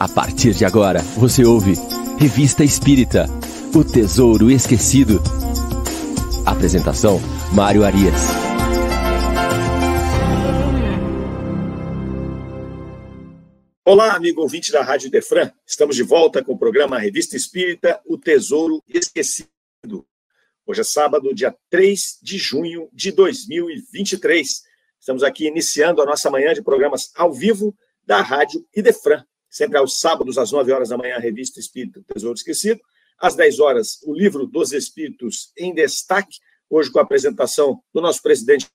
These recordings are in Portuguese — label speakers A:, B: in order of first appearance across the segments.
A: A partir de agora, você ouve Revista Espírita O Tesouro Esquecido. Apresentação: Mário Arias.
B: Olá, amigo ouvinte da Rádio Defran. Estamos de volta com o programa Revista Espírita O Tesouro Esquecido. Hoje é sábado, dia 3 de junho de 2023. Estamos aqui iniciando a nossa manhã de programas ao vivo da Rádio Idefran. Sempre aos sábados, às 9 horas da manhã, a revista Espírito Tesouro Esquecido. Às 10 horas, o livro dos Espíritos em Destaque, hoje com a apresentação do nosso presidente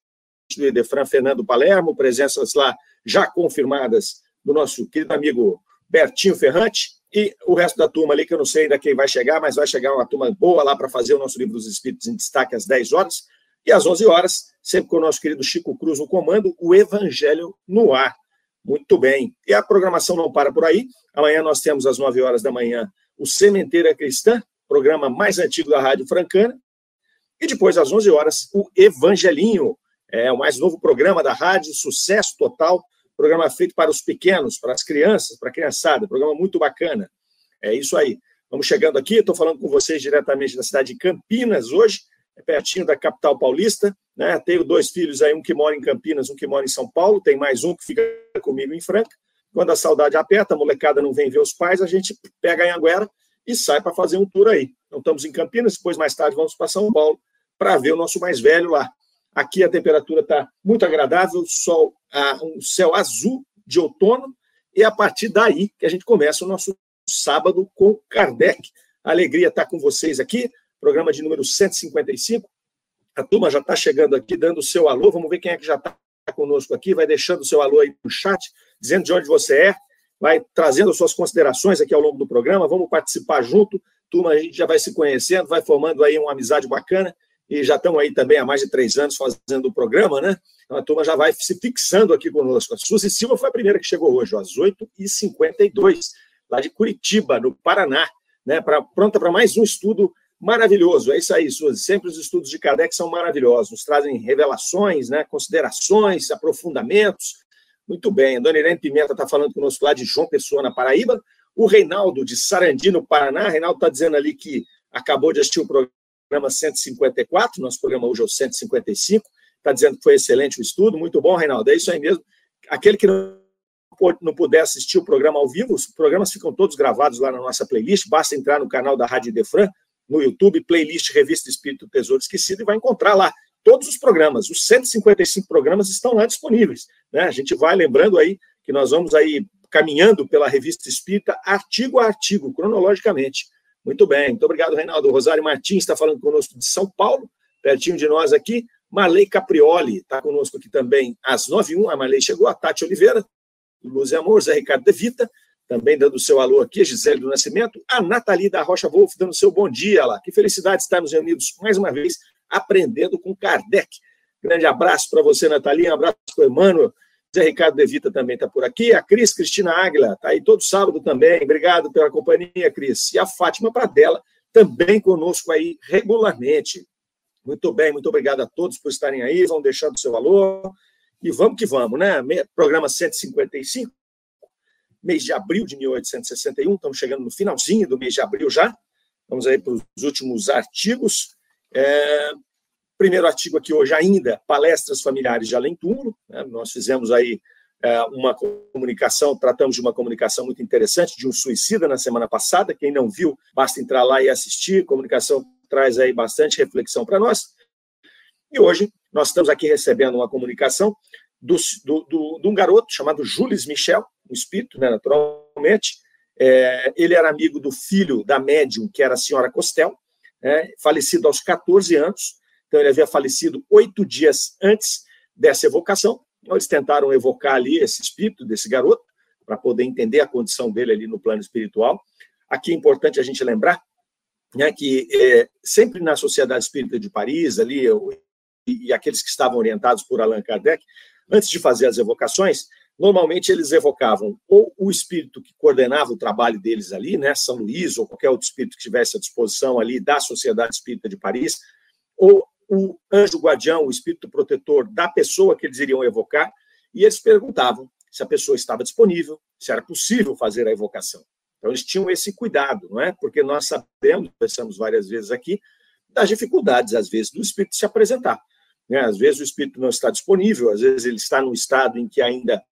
B: do Idefran, Fernando Palermo, presenças lá já confirmadas do nosso querido amigo Bertinho Ferrante, e o resto da turma ali, que eu não sei ainda quem vai chegar, mas vai chegar uma turma boa lá para fazer o nosso livro dos Espíritos em Destaque às 10 horas. E às 11 horas, sempre com o nosso querido Chico Cruz no comando, o Evangelho no ar. Muito bem. E a programação não para por aí. Amanhã nós temos às 9 horas da manhã o Sementeira Cristã, programa mais antigo da Rádio Francana. E depois, às 11 horas, o Evangelinho, é o mais novo programa da rádio, sucesso total. Programa feito para os pequenos, para as crianças, para a criançada. Programa muito bacana. É isso aí. Vamos chegando aqui. Estou falando com vocês diretamente da cidade de Campinas hoje é pertinho da capital paulista, né? Tenho dois filhos aí, um que mora em Campinas, um que mora em São Paulo, tem mais um que fica comigo em Franca. Quando a saudade aperta, a molecada não vem ver os pais, a gente pega a Anguera e sai para fazer um tour aí. Então estamos em Campinas, depois mais tarde vamos para São Paulo para ver o nosso mais velho lá. Aqui a temperatura está muito agradável, sol, um céu azul de outono, e é a partir daí que a gente começa o nosso sábado com Kardec. Alegria estar tá com vocês aqui programa de número 155. A turma já está chegando aqui, dando o seu alô. Vamos ver quem é que já está conosco aqui. Vai deixando o seu alô aí no chat, dizendo de onde você é, vai trazendo suas considerações aqui ao longo do programa. Vamos participar junto. Turma, a gente já vai se conhecendo, vai formando aí uma amizade bacana. E já estão aí também há mais de três anos fazendo o programa, né? Então a turma já vai se fixando aqui conosco. A Suzy Silva foi a primeira que chegou hoje, às 8h52, lá de Curitiba, no Paraná, né? Pra, pronta para mais um estudo maravilhoso. É isso aí, Suzy. Sempre os estudos de Kardec são maravilhosos, nos trazem revelações, né, considerações, aprofundamentos. Muito bem. A dona Irene Pimenta está falando conosco lá de João Pessoa, na Paraíba. O Reinaldo, de Sarandi, no Paraná. Reinaldo está dizendo ali que acabou de assistir o programa 154, nosso programa hoje é o 155. Está dizendo que foi excelente o estudo. Muito bom, Reinaldo. É isso aí mesmo. Aquele que não não puder assistir o programa ao vivo, os programas ficam todos gravados lá na nossa playlist, basta entrar no canal da Rádio Defran, no YouTube, playlist Revista Espírito Tesouro Esquecido, e vai encontrar lá todos os programas. Os 155 programas estão lá disponíveis. Né? A gente vai lembrando aí que nós vamos aí caminhando pela Revista Espírita, artigo a artigo, cronologicamente. Muito bem, muito obrigado, Reinaldo. Rosário Martins está falando conosco de São Paulo, pertinho de nós aqui. Marley Caprioli está conosco aqui também às 9h01. A Marley chegou, a Tati Oliveira, Luz e Amor, Zé Ricardo De Vita, também dando seu alô aqui, Gisele do Nascimento, a Nathalie da Rocha Wolf dando seu bom dia lá. Que felicidade estarmos reunidos mais uma vez, aprendendo com Kardec. Grande abraço para você, Nathalie, um abraço para o Emmanuel. Zé Ricardo Devita também está por aqui. A Cris Cristina Águila está aí todo sábado também. Obrigado pela companhia, Cris. E a Fátima Pradella também conosco aí regularmente. Muito bem, muito obrigado a todos por estarem aí. Vão deixando seu valor. E vamos que vamos, né? Programa 155 mês de abril de 1861, estamos chegando no finalzinho do mês de abril já. Vamos aí para os últimos artigos. É, primeiro artigo aqui hoje ainda, palestras familiares de além túmulo. Né? Nós fizemos aí é, uma comunicação, tratamos de uma comunicação muito interessante de um suicida na semana passada. Quem não viu, basta entrar lá e assistir. A comunicação traz aí bastante reflexão para nós. E hoje nós estamos aqui recebendo uma comunicação do, do, do, de um garoto chamado Jules Michel, um espírito, né, naturalmente. É, ele era amigo do filho da médium, que era a senhora Costel, né, falecido aos 14 anos. Então, ele havia falecido oito dias antes dessa evocação. Então, eles tentaram evocar ali esse espírito desse garoto, para poder entender a condição dele ali no plano espiritual. Aqui é importante a gente lembrar né, que é, sempre na Sociedade Espírita de Paris, ali, e, e aqueles que estavam orientados por Allan Kardec, antes de fazer as evocações, normalmente eles evocavam ou o espírito que coordenava o trabalho deles ali, né, São Luís, ou qualquer outro espírito que estivesse à disposição ali da Sociedade Espírita de Paris, ou o anjo guardião, o espírito protetor da pessoa que eles iriam evocar, e eles perguntavam se a pessoa estava disponível, se era possível fazer a evocação. Então, eles tinham esse cuidado, não é? Porque nós sabemos, pensamos várias vezes aqui, das dificuldades, às vezes, do espírito se apresentar. Né? Às vezes o espírito não está disponível, às vezes ele está num estado em que ainda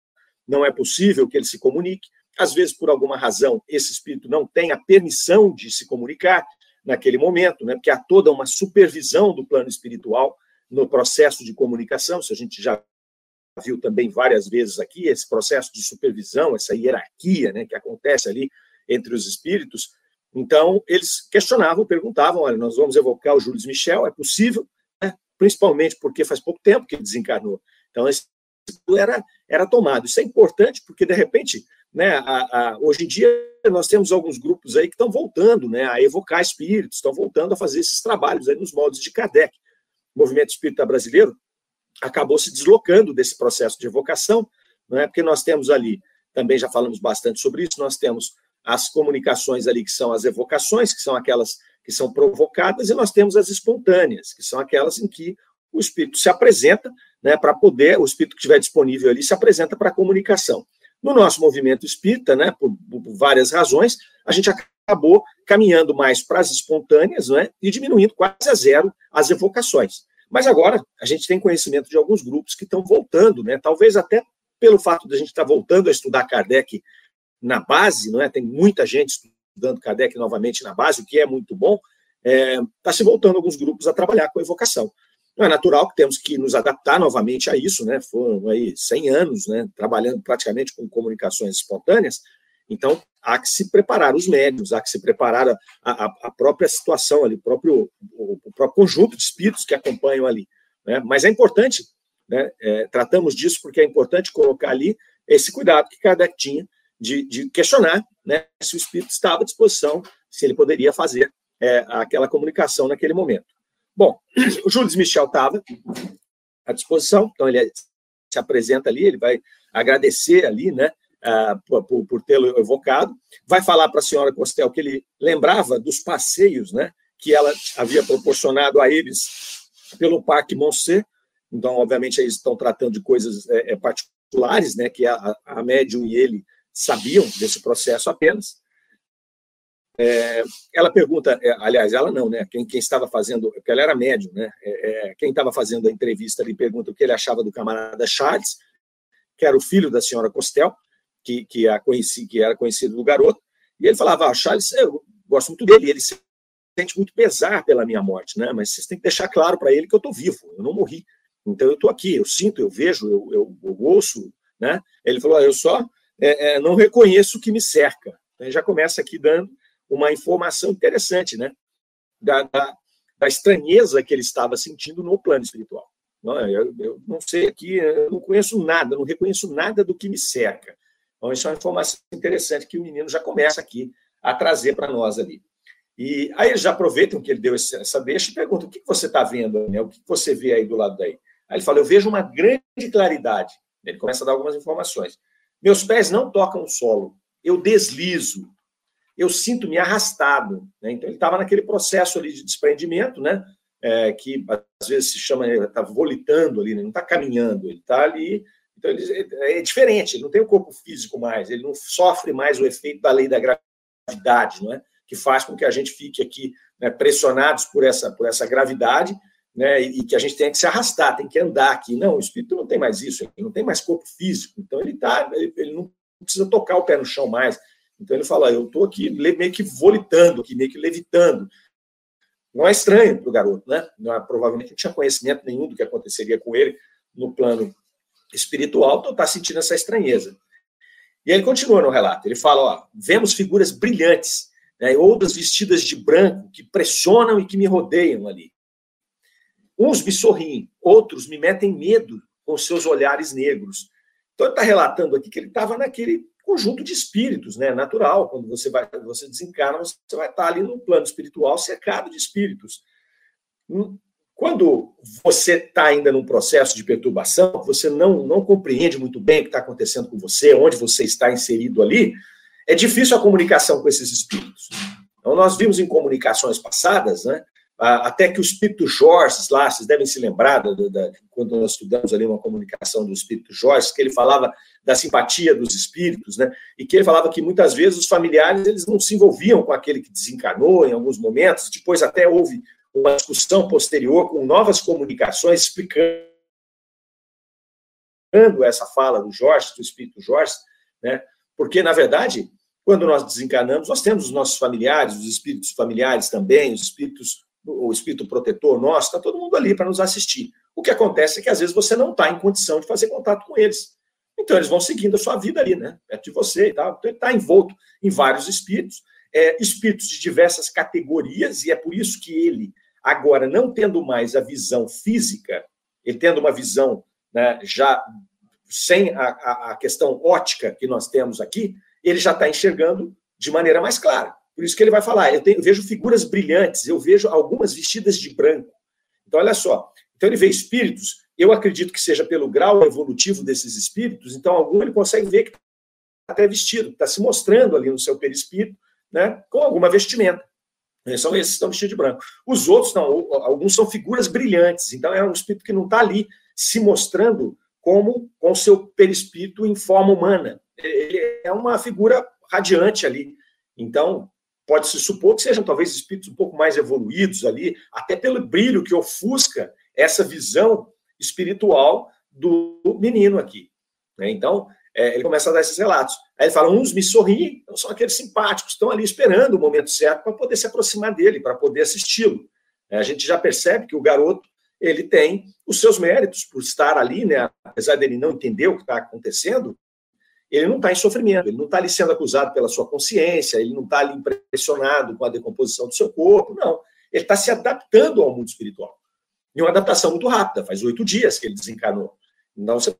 B: não é possível que ele se comunique, às vezes, por alguma razão, esse espírito não tem a permissão de se comunicar naquele momento, né? porque há toda uma supervisão do plano espiritual no processo de comunicação, isso a gente já viu também várias vezes aqui, esse processo de supervisão, essa hierarquia né, que acontece ali entre os espíritos. Então, eles questionavam, perguntavam: olha, nós vamos evocar o Júlio Michel, é possível? Né? Principalmente porque faz pouco tempo que desencarnou. Então, esse era, era tomado. Isso é importante porque, de repente, né, a, a, hoje em dia nós temos alguns grupos aí que estão voltando né, a evocar espíritos, estão voltando a fazer esses trabalhos aí nos modos de Kardec. O movimento espírita brasileiro acabou se deslocando desse processo de evocação, não é? porque nós temos ali, também já falamos bastante sobre isso, nós temos as comunicações ali, que são as evocações, que são aquelas que são provocadas, e nós temos as espontâneas, que são aquelas em que o espírito se apresenta, né, para poder, o espírito que estiver disponível ali, se apresenta para a comunicação. No nosso movimento espírita, né, por, por, várias razões, a gente acabou caminhando mais para as espontâneas né, e diminuindo quase a zero as evocações. Mas agora a gente tem conhecimento de alguns grupos que estão voltando, né, talvez até pelo fato de a gente estar voltando a estudar Kardec na base, não é? Tem muita gente estudando Kardec novamente na base, o que é muito bom. Está é, tá se voltando alguns grupos a trabalhar com evocação. Não é natural que temos que nos adaptar novamente a isso, né? Foram aí 100 anos, né? Trabalhando praticamente com comunicações espontâneas. Então, há que se preparar os médios, há que se preparar a, a, a própria situação ali, próprio, o, o, próprio conjunto de espíritos que acompanham ali. Né? Mas é importante, né? É, tratamos disso porque é importante colocar ali esse cuidado que Kardec tinha de, de questionar né, se o espírito estava à disposição, se ele poderia fazer é, aquela comunicação naquele momento. Bom, o Júlio Michel estava à disposição, então ele se apresenta ali, ele vai agradecer ali, né, uh, por, por tê-lo evocado, vai falar para a senhora Costel que ele lembrava dos passeios, né, que ela havia proporcionado a eles pelo Parque Monset, então, obviamente, eles estão tratando de coisas é, particulares, né, que a, a médium e ele sabiam desse processo apenas. É, ela pergunta, é, aliás, ela não, né? Quem, quem estava fazendo, porque ela era médium, né? É, é quem estava fazendo a entrevista ali pergunta o que ele achava do camarada Charles, que era o filho da senhora Costel, que, que, a conheci, que era conhecido do garoto, e ele falava: ah, Charles, eu gosto muito dele, ele sente muito pesar pela minha morte, né? Mas vocês têm que deixar claro para ele que eu estou vivo, eu não morri. Então eu estou aqui, eu sinto, eu vejo, eu, eu, eu ouço, né? Ele falou: ah, eu só é, é, não reconheço o que me cerca. Então, já começa aqui dando uma informação interessante, né? Da, da, da, estranheza que ele estava sentindo no plano espiritual. Não, eu, eu, não sei aqui, eu não conheço nada, não reconheço nada do que me cerca. Então, isso é uma informação interessante que o menino já começa aqui a trazer para nós ali. E aí eles já aproveitam que ele deu essa deixa e perguntam: o que você está vendo, né? O que você vê aí do lado daí? Aí ele fala: eu vejo uma grande claridade. Ele começa a dar algumas informações. Meus pés não tocam o solo, eu deslizo, eu sinto-me arrastado. Né? Então, ele estava naquele processo ali de desprendimento, né? É, que às vezes se chama, está volitando ali, né? não está caminhando, ele está ali. Então, ele, é diferente, ele não tem o corpo físico mais, ele não sofre mais o efeito da lei da gravidade, não é? que faz com que a gente fique aqui né, pressionados por essa, por essa gravidade né, e que a gente tenha que se arrastar, tem que andar aqui. Não, o espírito não tem mais isso, ele não tem mais corpo físico, então ele tá, ele, não precisa tocar o pé no chão mais. Então ele fala, eu estou aqui meio que volitando, aqui, meio que levitando. Não é estranho para o garoto, né? Não, é, provavelmente não tinha conhecimento nenhum do que aconteceria com ele no plano espiritual, então está sentindo essa estranheza. E ele continua no relato, ele fala, ó, vemos figuras brilhantes, né, outras vestidas de branco, que pressionam e que me rodeiam ali. Uns me sorriem, outros me metem medo com seus olhares negros. Então ele está relatando aqui que ele estava naquele conjunto de espíritos, né? Natural. Quando você vai, você desencarna, você vai estar ali no plano espiritual cercado de espíritos. Hum, quando você está ainda num processo de perturbação, você não, não compreende muito bem o que está acontecendo com você, onde você está inserido ali, é difícil a comunicação com esses espíritos. Então, nós vimos em comunicações passadas, né, até que o espírito Jorge, lá, vocês devem se lembrar, da, da, quando nós estudamos ali uma comunicação do espírito Jorge, que ele falava da simpatia dos espíritos, né? E que ele falava que muitas vezes os familiares eles não se envolviam com aquele que desencarnou em alguns momentos, depois até houve uma discussão posterior com novas comunicações explicando essa fala do Jorge, do espírito Jorge, né? Porque na verdade, quando nós desencarnamos, nós temos os nossos familiares, os espíritos familiares também, os espíritos o espírito protetor nosso, está todo mundo ali para nos assistir. O que acontece é que às vezes você não está em condição de fazer contato com eles. Então eles vão seguindo a sua vida ali, né? Perto de você e tal. Então ele está envolto em vários espíritos, é, espíritos de diversas categorias, e é por isso que ele, agora, não tendo mais a visão física, ele tendo uma visão né, já sem a, a, a questão ótica que nós temos aqui, ele já está enxergando de maneira mais clara. Por isso que ele vai falar, eu, tenho, eu vejo figuras brilhantes, eu vejo algumas vestidas de branco. Então, olha só. Então, ele vê espíritos, eu acredito que seja pelo grau evolutivo desses espíritos, então, algum ele consegue ver que está até vestido, está se mostrando ali no seu perispírito, né, com alguma vestimenta. São esses que estão vestidos de branco. Os outros, não, alguns são figuras brilhantes, então é um espírito que não está ali se mostrando como com seu perispírito em forma humana. Ele é uma figura radiante ali. Então, pode-se supor que sejam talvez espíritos um pouco mais evoluídos ali, até pelo brilho que ofusca essa visão espiritual do menino aqui. Né? Então, é, ele começa a dar esses relatos. Aí ele fala: uns me sorriem, então são aqueles simpáticos, estão ali esperando o momento certo para poder se aproximar dele, para poder assisti-lo. É, a gente já percebe que o garoto ele tem os seus méritos por estar ali, né? apesar dele não entender o que está acontecendo, ele não está em sofrimento, ele não está ali sendo acusado pela sua consciência, ele não está ali impressionado com a decomposição do seu corpo, não. Ele está se adaptando ao mundo espiritual. E uma adaptação muito rápida, faz oito dias que ele desencarnou. Então você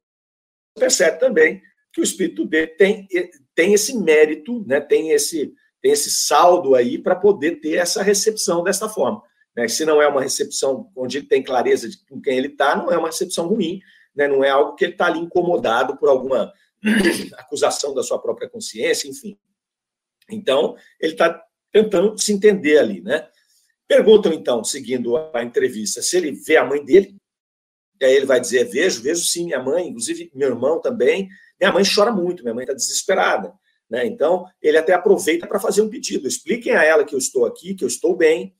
B: percebe também que o espírito dele tem, tem esse mérito, né, tem, esse, tem esse saldo aí para poder ter essa recepção dessa forma. Né? Se não é uma recepção onde ele tem clareza de com quem ele está, não é uma recepção ruim, né? não é algo que ele está ali incomodado por alguma acusação da sua própria consciência, enfim. Então, ele está tentando se entender ali, né? Perguntam, então, seguindo a entrevista, se ele vê a mãe dele. E aí ele vai dizer: vejo, vejo sim, minha mãe, inclusive meu irmão também. Minha mãe chora muito, minha mãe está desesperada. Né? Então, ele até aproveita para fazer um pedido. Expliquem a ela que eu estou aqui, que eu estou bem,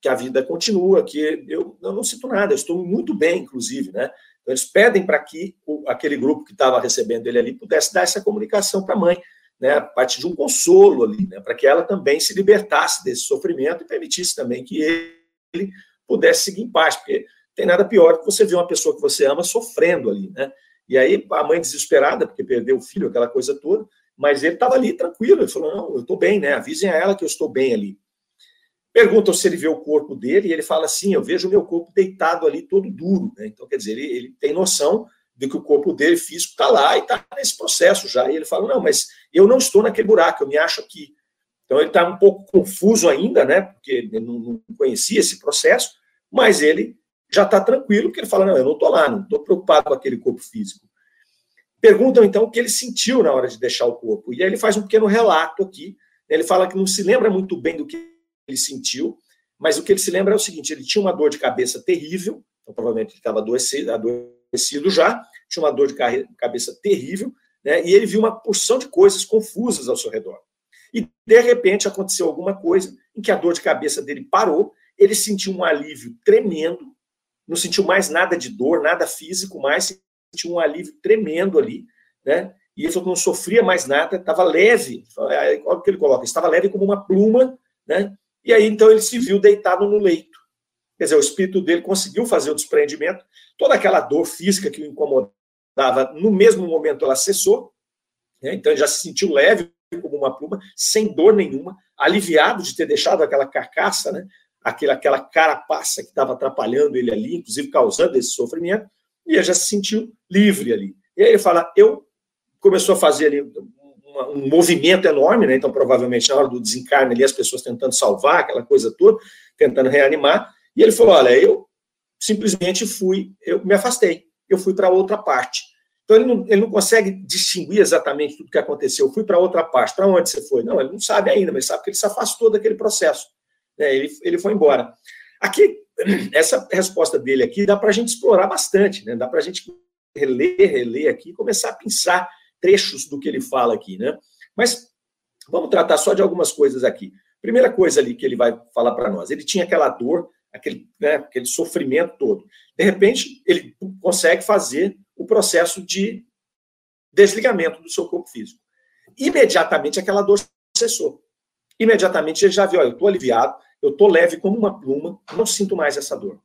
B: que a vida continua, que eu, eu não sinto nada, eu estou muito bem, inclusive. Né? Então, eles pedem para que o, aquele grupo que estava recebendo ele ali pudesse dar essa comunicação para a mãe, né, a partir de um consolo ali, né, para que ela também se libertasse desse sofrimento e permitisse também que ele pudesse seguir em paz, porque tem nada pior que você ver uma pessoa que você ama sofrendo ali, né? E aí a mãe desesperada, porque perdeu o filho, aquela coisa toda, mas ele estava ali tranquilo, ele falou: não, eu estou bem, né? Avisem a ela que eu estou bem ali. Perguntam se ele vê o corpo dele, e ele fala assim: Eu vejo o meu corpo deitado ali, todo duro. Né? Então, quer dizer, ele, ele, tem noção de que o corpo dele físico está lá e está nesse processo já. E ele fala: Não, mas eu não estou naquele buraco, eu me acho aqui. Então, ele está um pouco confuso ainda, né? Porque ele não, não conhecia esse processo, mas ele já está tranquilo, porque ele fala: Não, eu não estou lá, não estou preocupado com aquele corpo físico. Perguntam então o que ele sentiu na hora de deixar o corpo. E aí ele faz um pequeno relato aqui. Ele fala que não se lembra muito bem do que ele sentiu, mas o que ele se lembra é o seguinte: ele tinha uma dor de cabeça terrível, então provavelmente ele estava adoecido, adoecido já, tinha uma dor de cabeça terrível, né, e ele viu uma porção de coisas confusas ao seu redor. E, de repente, aconteceu alguma coisa em que a dor de cabeça dele parou, ele sentiu um alívio tremendo, não sentiu mais nada de dor, nada físico, mas sentiu um alívio tremendo ali, né? E ele falou que não sofria mais nada, estava leve, olha o que ele coloca, estava leve como uma pluma, né? E aí, então, ele se viu deitado no leito. Quer dizer, o espírito dele conseguiu fazer o desprendimento, toda aquela dor física que o incomodava, no mesmo momento ela cessou, né? então ele já se sentiu leve como uma pluma, sem dor nenhuma, aliviado de ter deixado aquela carcaça, né? aquela, aquela carapaça que estava atrapalhando ele ali, inclusive causando esse sofrimento, e ele já se sentiu livre ali. E aí ele fala, eu começou a fazer ali uma, um movimento enorme, né? Então, provavelmente, na hora do desencarne ali, as pessoas tentando salvar aquela coisa toda, tentando reanimar. E ele falou: Olha, eu simplesmente fui, eu me afastei, eu fui para outra parte. Então, ele não, ele não consegue distinguir exatamente tudo que aconteceu. Eu fui para outra parte. Para onde você foi? Não, ele não sabe ainda, mas sabe que ele se afastou daquele processo. Né? Ele, ele foi embora. Aqui, essa resposta dele aqui dá para a gente explorar bastante, né? Dá para a gente reler, reler aqui e começar a pensar trechos do que ele fala aqui, né? Mas vamos tratar só de algumas coisas aqui. Primeira coisa ali que ele vai falar para nós, ele tinha aquela dor, aquele, né, aquele sofrimento todo. De repente, ele consegue fazer o processo de desligamento do seu corpo físico. Imediatamente aquela dor cessou. Imediatamente ele já viu, eu estou aliviado, eu estou leve como uma pluma, não sinto mais essa dor.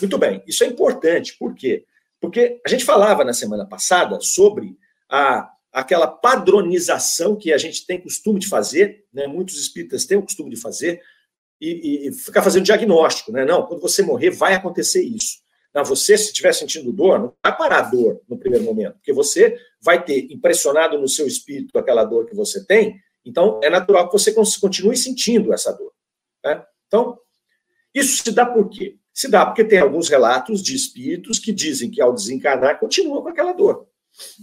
B: Muito bem, isso é importante, por quê? Porque a gente falava na semana passada sobre a, aquela padronização que a gente tem costume de fazer, né? muitos espíritas têm o costume de fazer, e, e, ficar fazendo diagnóstico, né? Não, quando você morrer, vai acontecer isso. Não, você, se estiver sentindo dor, não vai parar a dor no primeiro momento, porque você vai ter impressionado no seu espírito aquela dor que você tem, então é natural que você continue sentindo essa dor. Né? Então, isso se dá por quê? Se dá porque tem alguns relatos de espíritos que dizem que ao desencarnar continuam com aquela dor.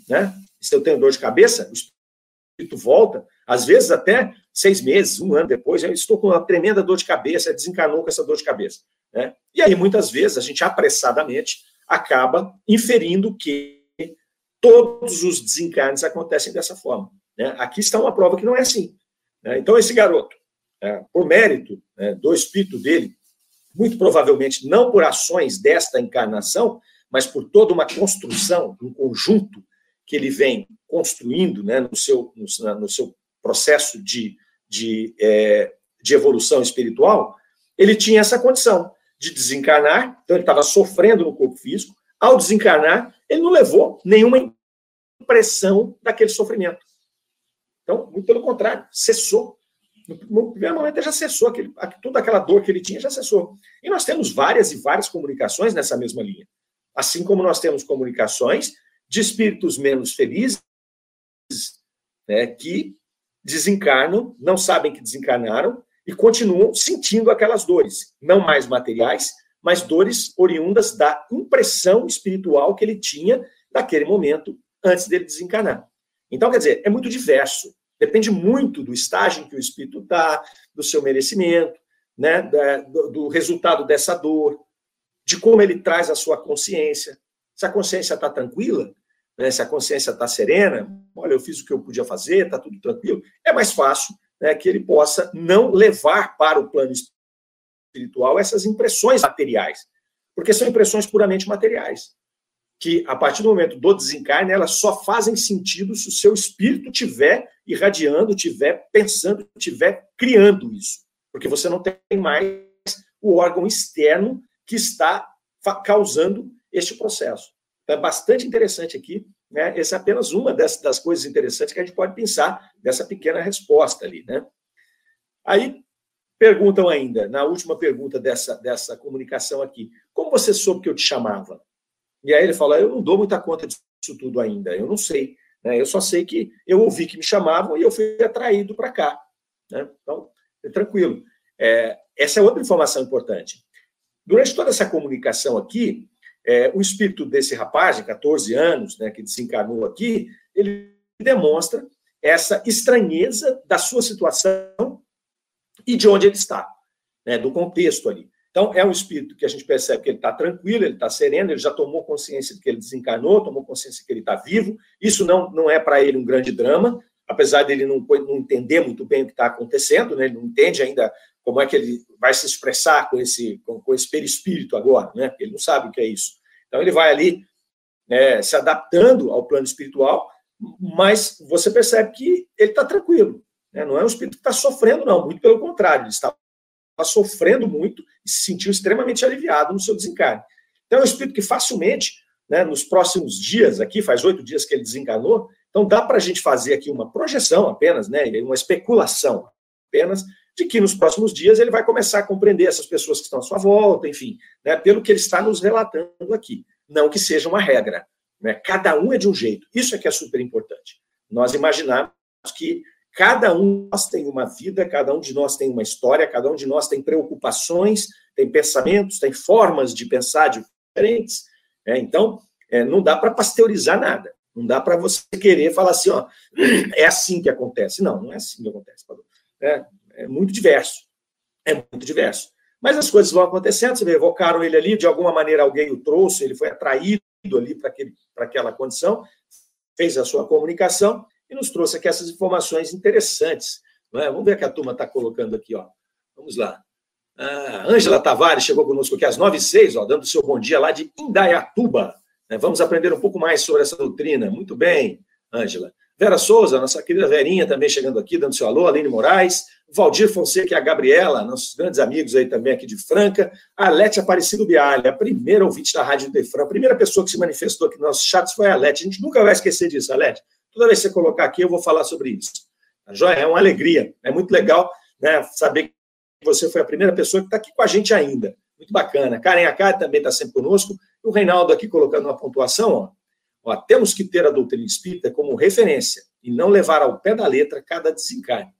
B: Né? Se eu tenho dor de cabeça, o espírito volta, às vezes até seis meses, um ano depois, eu estou com uma tremenda dor de cabeça, desencanou com essa dor de cabeça. Né? E aí, muitas vezes, a gente apressadamente acaba inferindo que todos os desencarnes acontecem dessa forma. Né? Aqui está uma prova que não é assim. Né? Então, esse garoto, né, por mérito né, do espírito dele, muito provavelmente não por ações desta encarnação, mas por toda uma construção, um conjunto que ele vem construindo né, no, seu, no, no seu processo de, de, é, de evolução espiritual, ele tinha essa condição de desencarnar, então ele estava sofrendo no corpo físico, ao desencarnar, ele não levou nenhuma impressão daquele sofrimento. Então, muito pelo contrário, cessou. No primeiro momento já cessou, aquele, toda aquela dor que ele tinha já cessou. E nós temos várias e várias comunicações nessa mesma linha. Assim como nós temos comunicações de espíritos menos felizes, né, que desencarnam, não sabem que desencarnaram e continuam sentindo aquelas dores, não mais materiais, mas dores oriundas da impressão espiritual que ele tinha naquele momento antes dele desencarnar. Então, quer dizer, é muito diverso. Depende muito do estágio em que o espírito está, do seu merecimento, né, do, do, resultado dessa dor, de como ele traz a sua consciência. Se a consciência está tranquila, né, se a consciência está serena, olha, eu fiz o que eu podia fazer, está tudo tranquilo, é mais fácil né, que ele possa não levar para o plano espiritual essas impressões materiais, porque são impressões puramente materiais que a partir do momento do desencarne, elas só fazem sentido se o seu espírito tiver irradiando, tiver pensando, tiver criando isso. Porque você não tem mais o órgão externo que está causando este processo. Então, é bastante interessante aqui, né? Essa é apenas uma das, das coisas interessantes que a gente pode pensar dessa pequena resposta ali, né? Aí perguntam ainda, na última pergunta dessa, dessa comunicação aqui, como você soube que eu te chamava? E aí ele fala: Eu não dou muita conta disso tudo ainda, eu não sei. Né? Eu só sei que eu ouvi que me chamavam e eu fui atraído para cá. Né? Então, é tranquilo. É, essa é outra informação importante. Durante toda essa comunicação aqui, é, o espírito desse rapaz, de 14 anos, né, que desencarnou aqui, ele demonstra essa estranheza da sua situação e de onde ele está, né, do contexto ali. Então, é um espírito que a gente percebe que ele está tranquilo, ele está sereno, ele já tomou consciência de que ele desencarnou, tomou consciência de que ele está vivo. Isso não, não é para ele um grande drama, apesar dele não, não entender muito bem o que está acontecendo, né? ele não entende ainda como é que ele vai se expressar com esse, com, com esse perispírito agora, né? ele não sabe o que é isso. Então, ele vai ali né, se adaptando ao plano espiritual, mas você percebe que ele está tranquilo. Né? Não é um espírito que está sofrendo, não, muito pelo contrário, ele está sofrendo muito e se sentiu extremamente aliviado no seu desencarne. Então, é um espírito que facilmente, né, nos próximos dias, aqui faz oito dias que ele desencarnou, então dá para a gente fazer aqui uma projeção apenas, né, uma especulação apenas, de que nos próximos dias ele vai começar a compreender essas pessoas que estão à sua volta, enfim, né, pelo que ele está nos relatando aqui. Não que seja uma regra. Né, cada um é de um jeito. Isso é que é super importante. Nós imaginarmos que Cada um de nós tem uma vida, cada um de nós tem uma história, cada um de nós tem preocupações, tem pensamentos, tem formas de pensar diferentes. Né? Então, é, não dá para pasteurizar nada. Não dá para você querer falar assim, ó, é assim que acontece. Não, não é assim que acontece. É, é muito diverso. É muito diverso. Mas as coisas vão acontecendo, você vê, evocaram ele ali, de alguma maneira alguém o trouxe, ele foi atraído ali para aquela condição, fez a sua comunicação e nos trouxe aqui essas informações interessantes. É? Vamos ver o que a turma está colocando aqui. Ó. Vamos lá. Ah, Ângela Tavares chegou conosco aqui às 9 e 06 ó, dando seu bom dia lá de Indaiatuba. É, vamos aprender um pouco mais sobre essa doutrina. Muito bem, Ângela. Vera Souza, nossa querida Verinha, também chegando aqui, dando seu alô. Aline Moraes. Valdir Fonseca e a Gabriela, nossos grandes amigos aí também aqui de Franca. A Lete Aparecido Bialha, a primeira ouvinte da Rádio Defran, a primeira pessoa que se manifestou aqui nos nossos chats foi a Lete. A gente nunca vai esquecer disso, Alete. Toda vez que você colocar aqui, eu vou falar sobre isso. A joia é uma alegria. É muito legal né, saber que você foi a primeira pessoa que está aqui com a gente ainda. Muito bacana. Karen Akari também está sempre conosco. O Reinaldo aqui colocando uma pontuação, ó. Ó. Temos que ter a doutrina espírita como referência e não levar ao pé da letra cada desencarne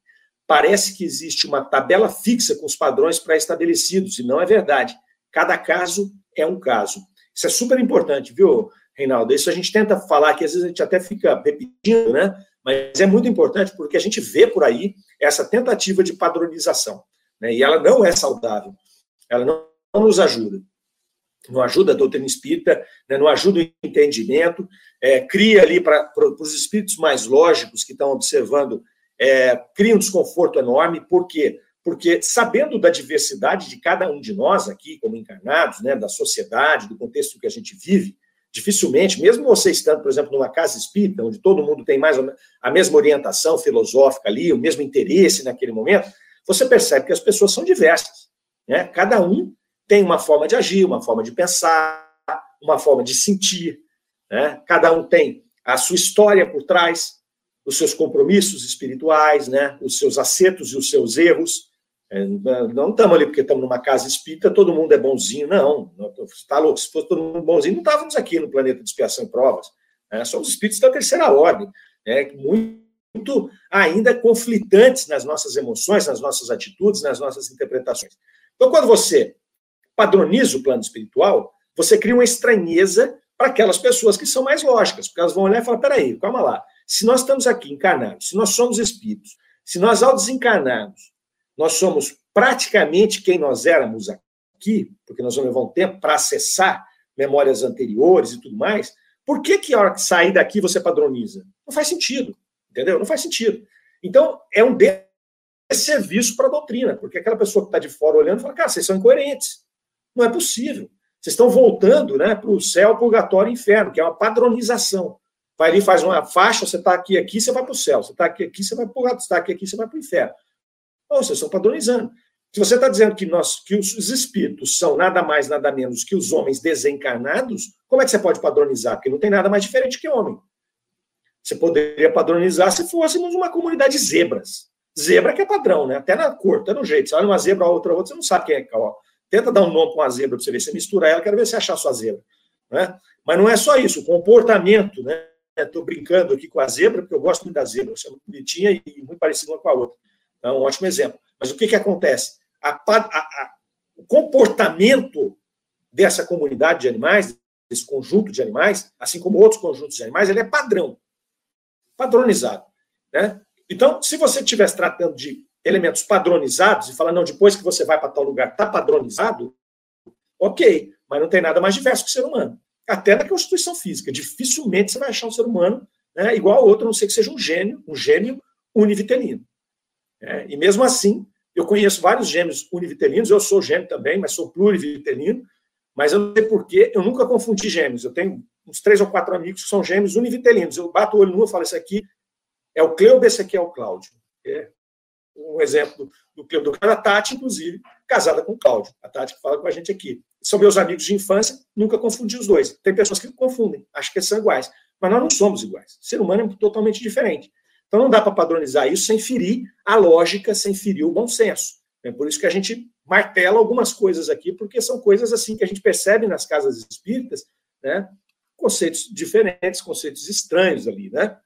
B: parece que existe uma tabela fixa com os padrões pré-estabelecidos, e não é verdade. Cada caso é um caso. Isso é super importante, viu, Reinaldo? Isso a gente tenta falar que às vezes a gente até fica repetindo, né? Mas é muito importante porque a gente vê por aí essa tentativa de padronização, né? E ela não é saudável. Ela não, nos ajuda. Não ajuda a doutrina espírita, né? não ajuda o entendimento, é, cria ali para os espíritos mais lógicos que estão observando é, cria um desconforto enorme, por quê? Porque sabendo da diversidade de cada um de nós aqui, como encarnados, né, da sociedade, do contexto que a gente vive, dificilmente, mesmo você estando, por exemplo, numa casa espírita, onde todo mundo tem mais a mesma orientação filosófica ali, o mesmo interesse naquele momento, você percebe que as pessoas são diversas. Né? Cada um tem uma forma de agir, uma forma de pensar, uma forma de sentir. Né? Cada um tem a sua história por trás os seus compromissos espirituais, né, os seus acertos e os seus erros. É, não estamos ali porque estamos numa casa espírita, todo mundo é bonzinho, não. Está louco? Se fosse todo mundo bonzinho, não estávamos aqui no planeta de expiação e provas. Né? Somos espíritos da terceira ordem, né? muito ainda conflitantes nas nossas emoções, nas nossas atitudes, nas nossas interpretações. Então, quando você padroniza o plano espiritual, você cria uma estranheza para aquelas pessoas que são mais lógicas, porque elas vão olhar e falar: peraí, calma lá. Se nós estamos aqui encarnados, se nós somos espíritos, se nós ao desencarnarmos, nós somos praticamente quem nós éramos aqui, porque nós vamos levar um tempo para acessar memórias anteriores e tudo mais, por que que a hora que sair daqui você padroniza? Não faz sentido, entendeu? Não faz sentido. Então, é um serviço para a doutrina, porque aquela pessoa que está de fora olhando fala, cara, vocês são incoerentes. Não é possível. Vocês estão voltando né, para o céu, purgatório e inferno, que é uma padronização vai ali, faz uma faixa, você está aqui, aqui, você vai para o céu. Você está aqui, aqui, você vai para o você está aqui, aqui, você vai para o inferno. Ou vocês estão padronizando. Se você está dizendo que, nós, que os espíritos são nada mais, nada menos que os homens desencarnados, como é que você pode padronizar? Porque não tem nada mais diferente que homem. Você poderia padronizar se fôssemos uma comunidade de zebras. Zebra que é padrão, né? Até na cor, até no jeito. Você olha uma zebra, outra, outra, você não sabe quem é qual. Tenta dar um nome para uma zebra para você ver. Você mistura ela, quero ver se achar a sua zebra. Né? Mas não é só isso, o comportamento, né? Estou brincando aqui com a zebra, porque eu gosto muito da zebra, você é muito bonitinha e muito parecida uma com a outra. É um ótimo exemplo. Mas o que, que acontece? A, a, a, o comportamento dessa comunidade de animais, desse conjunto de animais, assim como outros conjuntos de animais, ele é padrão, padronizado. Né? Então, se você estivesse tratando de elementos padronizados e falando, não, depois que você vai para tal lugar, está padronizado, ok, mas não tem nada mais diverso que o ser humano até na constituição física. Dificilmente você vai achar um ser humano né, igual a outro, a não ser que seja um gênio, um gênio univitelino. É, e mesmo assim, eu conheço vários gêmeos univitelinos, eu sou gêmeo também, mas sou plurivitelino, mas eu não sei porquê, eu nunca confundi gêmeos. Eu tenho uns três ou quatro amigos que são gêmeos univitelinos. Eu bato o olho no e falo, esse aqui é o Cleuber, esse aqui é o Cláudio. É um exemplo do Cleuber, a Tati, inclusive, casada com o Cláudio. A Tati fala com a gente aqui são meus amigos de infância, nunca confundi os dois. Tem pessoas que confundem, acham que são iguais. Mas nós não somos iguais. O ser humano é totalmente diferente. Então não dá para padronizar isso sem ferir a lógica, sem ferir o bom senso. É por isso que a gente martela algumas coisas aqui, porque são coisas assim que a gente percebe nas casas espíritas, né? Conceitos diferentes, conceitos estranhos ali, né?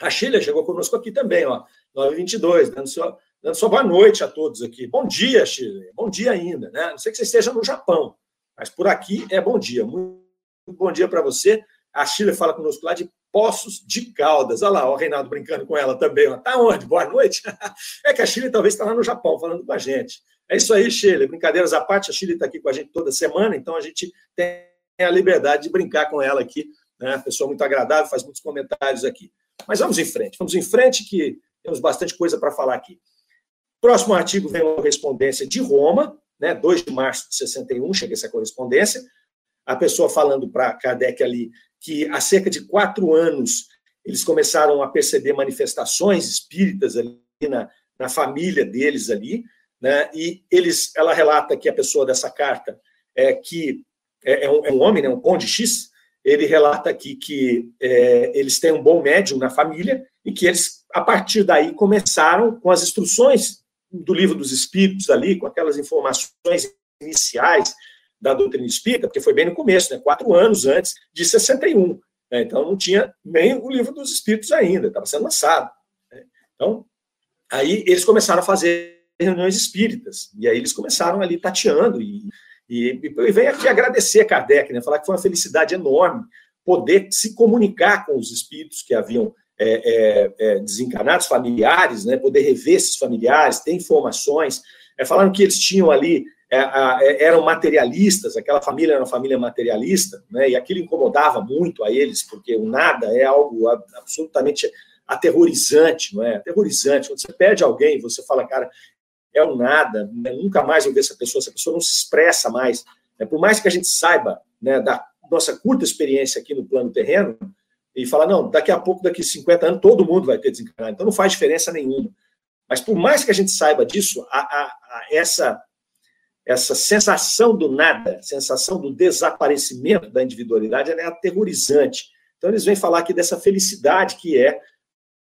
B: A Sheila chegou conosco aqui também, ó, 922, dando sua, dando sua boa noite a todos aqui. Bom dia, Sheila. Bom dia ainda, né? Não sei que você esteja no Japão. Mas por aqui é bom dia. Muito bom dia para você. A Sheila fala conosco lá de Poços de Caldas. Olha lá, o Reinaldo brincando com ela também. Está onde? Boa noite. É que a Sheila talvez está lá no Japão falando com a gente. É isso aí, Sheila. Brincadeiras à parte, a Sheila está aqui com a gente toda semana, então a gente tem a liberdade de brincar com ela aqui. Né? Pessoa muito agradável, faz muitos comentários aqui. Mas vamos em frente, vamos em frente, que temos bastante coisa para falar aqui. Próximo artigo vem uma correspondência de Roma, né, 2 de março de 61, chega essa correspondência. A pessoa falando para Kardec ali que há cerca de quatro anos eles começaram a perceber manifestações espíritas ali na, na família deles ali, né? E eles, ela relata que a pessoa dessa carta é que é, é, um, é um, homem, né? Um conde X. Ele relata aqui que é, eles têm um bom médium na família e que eles, a partir daí, começaram com as instruções do livro dos Espíritos ali, com aquelas informações iniciais da doutrina espírita, porque foi bem no começo, né? Quatro anos antes de 61. Né? Então não tinha nem o livro dos Espíritos ainda, estava sendo lançado. Né? Então aí eles começaram a fazer reuniões espíritas. E aí eles começaram ali tateando e, e, e vem aqui agradecer a Kardec, né, falar que foi uma felicidade enorme poder se comunicar com os espíritos que haviam é, é, é, desencarnados, familiares, né, poder rever esses familiares, ter informações. É, falaram que eles tinham ali, é, é, eram materialistas, aquela família era uma família materialista, né, e aquilo incomodava muito a eles, porque o nada é algo absolutamente aterrorizante, não é? Aterrorizante. Quando você perde alguém, você fala, cara, é um nada, né? nunca mais eu ver essa pessoa, essa pessoa não se expressa mais. Né? Por mais que a gente saiba né, da nossa curta experiência aqui no plano terreno, e falar, não, daqui a pouco, daqui a 50 anos, todo mundo vai ter desencarnado, então não faz diferença nenhuma. Mas por mais que a gente saiba disso, a, a, a essa, essa sensação do nada, sensação do desaparecimento da individualidade, ela é aterrorizante. Então eles vêm falar aqui dessa felicidade que é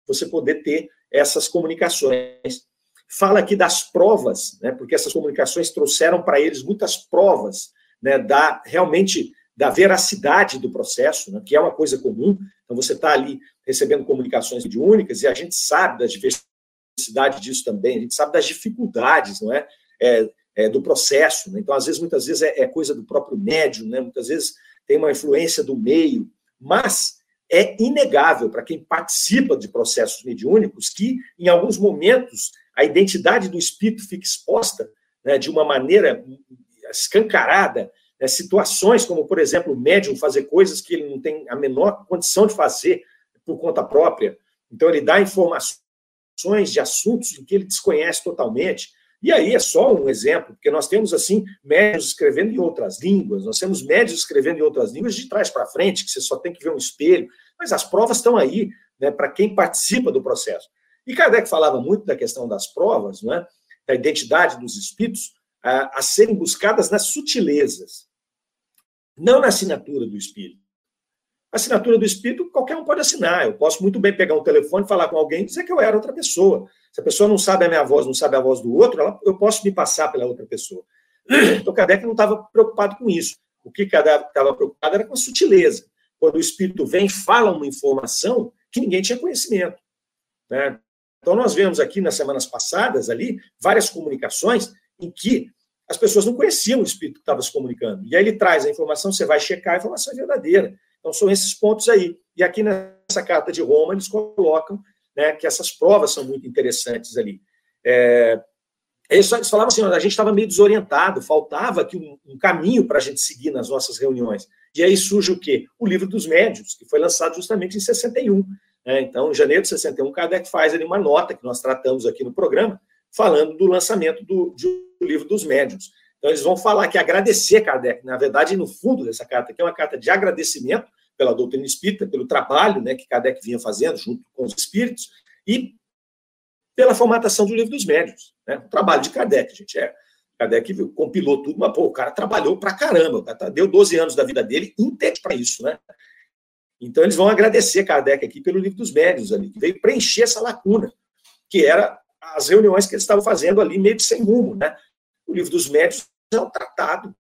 B: você poder ter essas comunicações. Fala aqui das provas, né, porque essas comunicações trouxeram para eles muitas provas né, da realmente da veracidade do processo, né, que é uma coisa comum. Então, você está ali recebendo comunicações mediúnicas e a gente sabe da diversidade disso também, a gente sabe das dificuldades, não é? é, é do processo. Né? Então, às vezes, muitas vezes é, é coisa do próprio médium, né? muitas vezes tem uma influência do meio, mas é inegável para quem participa de processos mediúnicos que, em alguns momentos, a identidade do espírito fica exposta né, de uma maneira escancarada, né, situações como, por exemplo, o médium fazer coisas que ele não tem a menor condição de fazer por conta própria. Então, ele dá informações de assuntos em que ele desconhece totalmente. E aí é só um exemplo, porque nós temos, assim, médios escrevendo em outras línguas, nós temos médios escrevendo em outras línguas de trás para frente, que você só tem que ver um espelho, mas as provas estão aí, né, para quem participa do processo. E Kardec falava muito da questão das provas, né, da identidade dos espíritos, a, a serem buscadas nas sutilezas, não na assinatura do espírito. A assinatura do espírito, qualquer um pode assinar. Eu posso muito bem pegar um telefone, falar com alguém e dizer que eu era outra pessoa. Se a pessoa não sabe a minha voz, não sabe a voz do outro, ela, eu posso me passar pela outra pessoa. Então, Kardec não estava preocupado com isso. O que Kardec estava preocupado era com a sutileza. Quando o espírito vem fala uma informação que ninguém tinha conhecimento. Né? Então, nós vemos aqui nas semanas passadas ali várias comunicações em que as pessoas não conheciam o espírito que estava se comunicando. E aí ele traz a informação, você vai checar, a informação é verdadeira. Então, são esses pontos aí. E aqui nessa carta de Roma, eles colocam né, que essas provas são muito interessantes ali. É, eles, falavam assim, a gente estava meio desorientado, faltava aqui um, um caminho para a gente seguir nas nossas reuniões. E aí surge o quê? O livro dos médios, que foi lançado justamente em 61. Né? Então, em janeiro de 61, Kardec faz ali uma nota que nós tratamos aqui no programa, falando do lançamento do, do livro dos médiuns. Então, eles vão falar que agradecer Kardec. Na verdade, no fundo dessa carta aqui é uma carta de agradecimento pela doutrina espírita, pelo trabalho né, que Kardec vinha fazendo junto com os espíritos e pela formatação do livro dos médiuns. Né? O trabalho de Kardec, gente. É, Kardec compilou tudo, mas pô, o cara trabalhou pra caramba. Cara deu 12 anos da vida dele inteiro para isso, né? Então, eles vão agradecer Kardec aqui pelo livro dos médios ali, que veio preencher essa lacuna, que era as reuniões que eles estavam fazendo ali meio que sem rumo, né? O livro dos médios é um tratado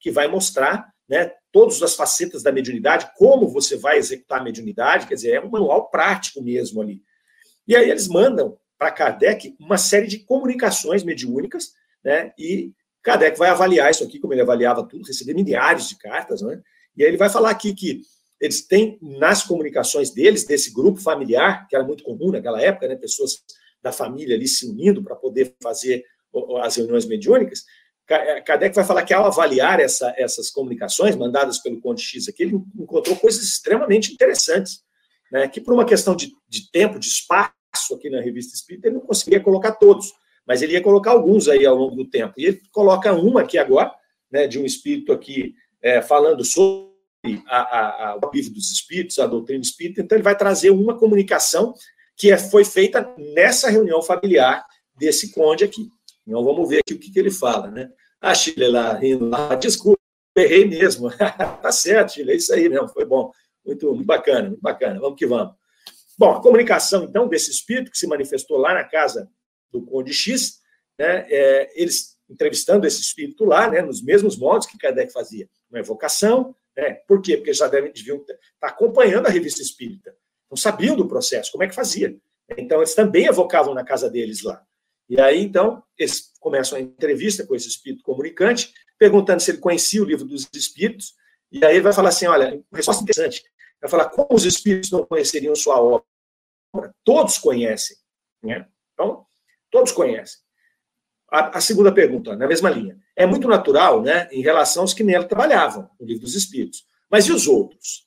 B: que vai mostrar, né, todas as facetas da mediunidade, como você vai executar a mediunidade, quer dizer, é um manual prático mesmo ali. E aí eles mandam para Kardec uma série de comunicações mediúnicas, né? E Kardec vai avaliar isso aqui, como ele avaliava tudo, receber milhares de cartas, né? E aí ele vai falar aqui que eles têm nas comunicações deles, desse grupo familiar, que era muito comum naquela época, né, pessoas da família ali se unindo para poder fazer as reuniões mediúnicas, é, Kardec vai falar que ao avaliar essa, essas comunicações mandadas pelo Conde X aqui, ele encontrou coisas extremamente interessantes, né, que por uma questão de, de tempo, de espaço aqui na Revista Espírita, ele não conseguia colocar todos, mas ele ia colocar alguns aí ao longo do tempo. E ele coloca uma aqui agora, né, de um espírito aqui é, falando sobre a, a, a, o livro dos espíritos, a doutrina espírita, então ele vai trazer uma comunicação que é, foi feita nessa reunião familiar desse conde aqui. Então vamos ver aqui o que, que ele fala, né? Ah, Chile lá rindo lá, desculpa, errei mesmo. tá certo, Chile, é isso aí mesmo, foi bom. Muito, muito bacana, muito bacana. Vamos que vamos. Bom, a comunicação, então, desse espírito que se manifestou lá na casa do Conde X, né, é, eles entrevistando esse espírito lá, né, nos mesmos modos que Kardec fazia, uma evocação, né, por quê? Porque já devem, deviam estar tá acompanhando a revista espírita, não sabiam do processo, como é que fazia. Então, eles também evocavam na casa deles lá. E aí, então, eles começam a entrevista com esse espírito comunicante, perguntando se ele conhecia o livro dos espíritos, e aí ele vai falar assim: olha, resposta interessante. Vai falar como os espíritos não conheceriam sua obra. Todos conhecem. Né? Então, todos conhecem. A, a, segunda pergunta, na mesma linha. É muito natural, né, em relação aos que nela trabalhavam, no livro dos espíritos. Mas e os outros?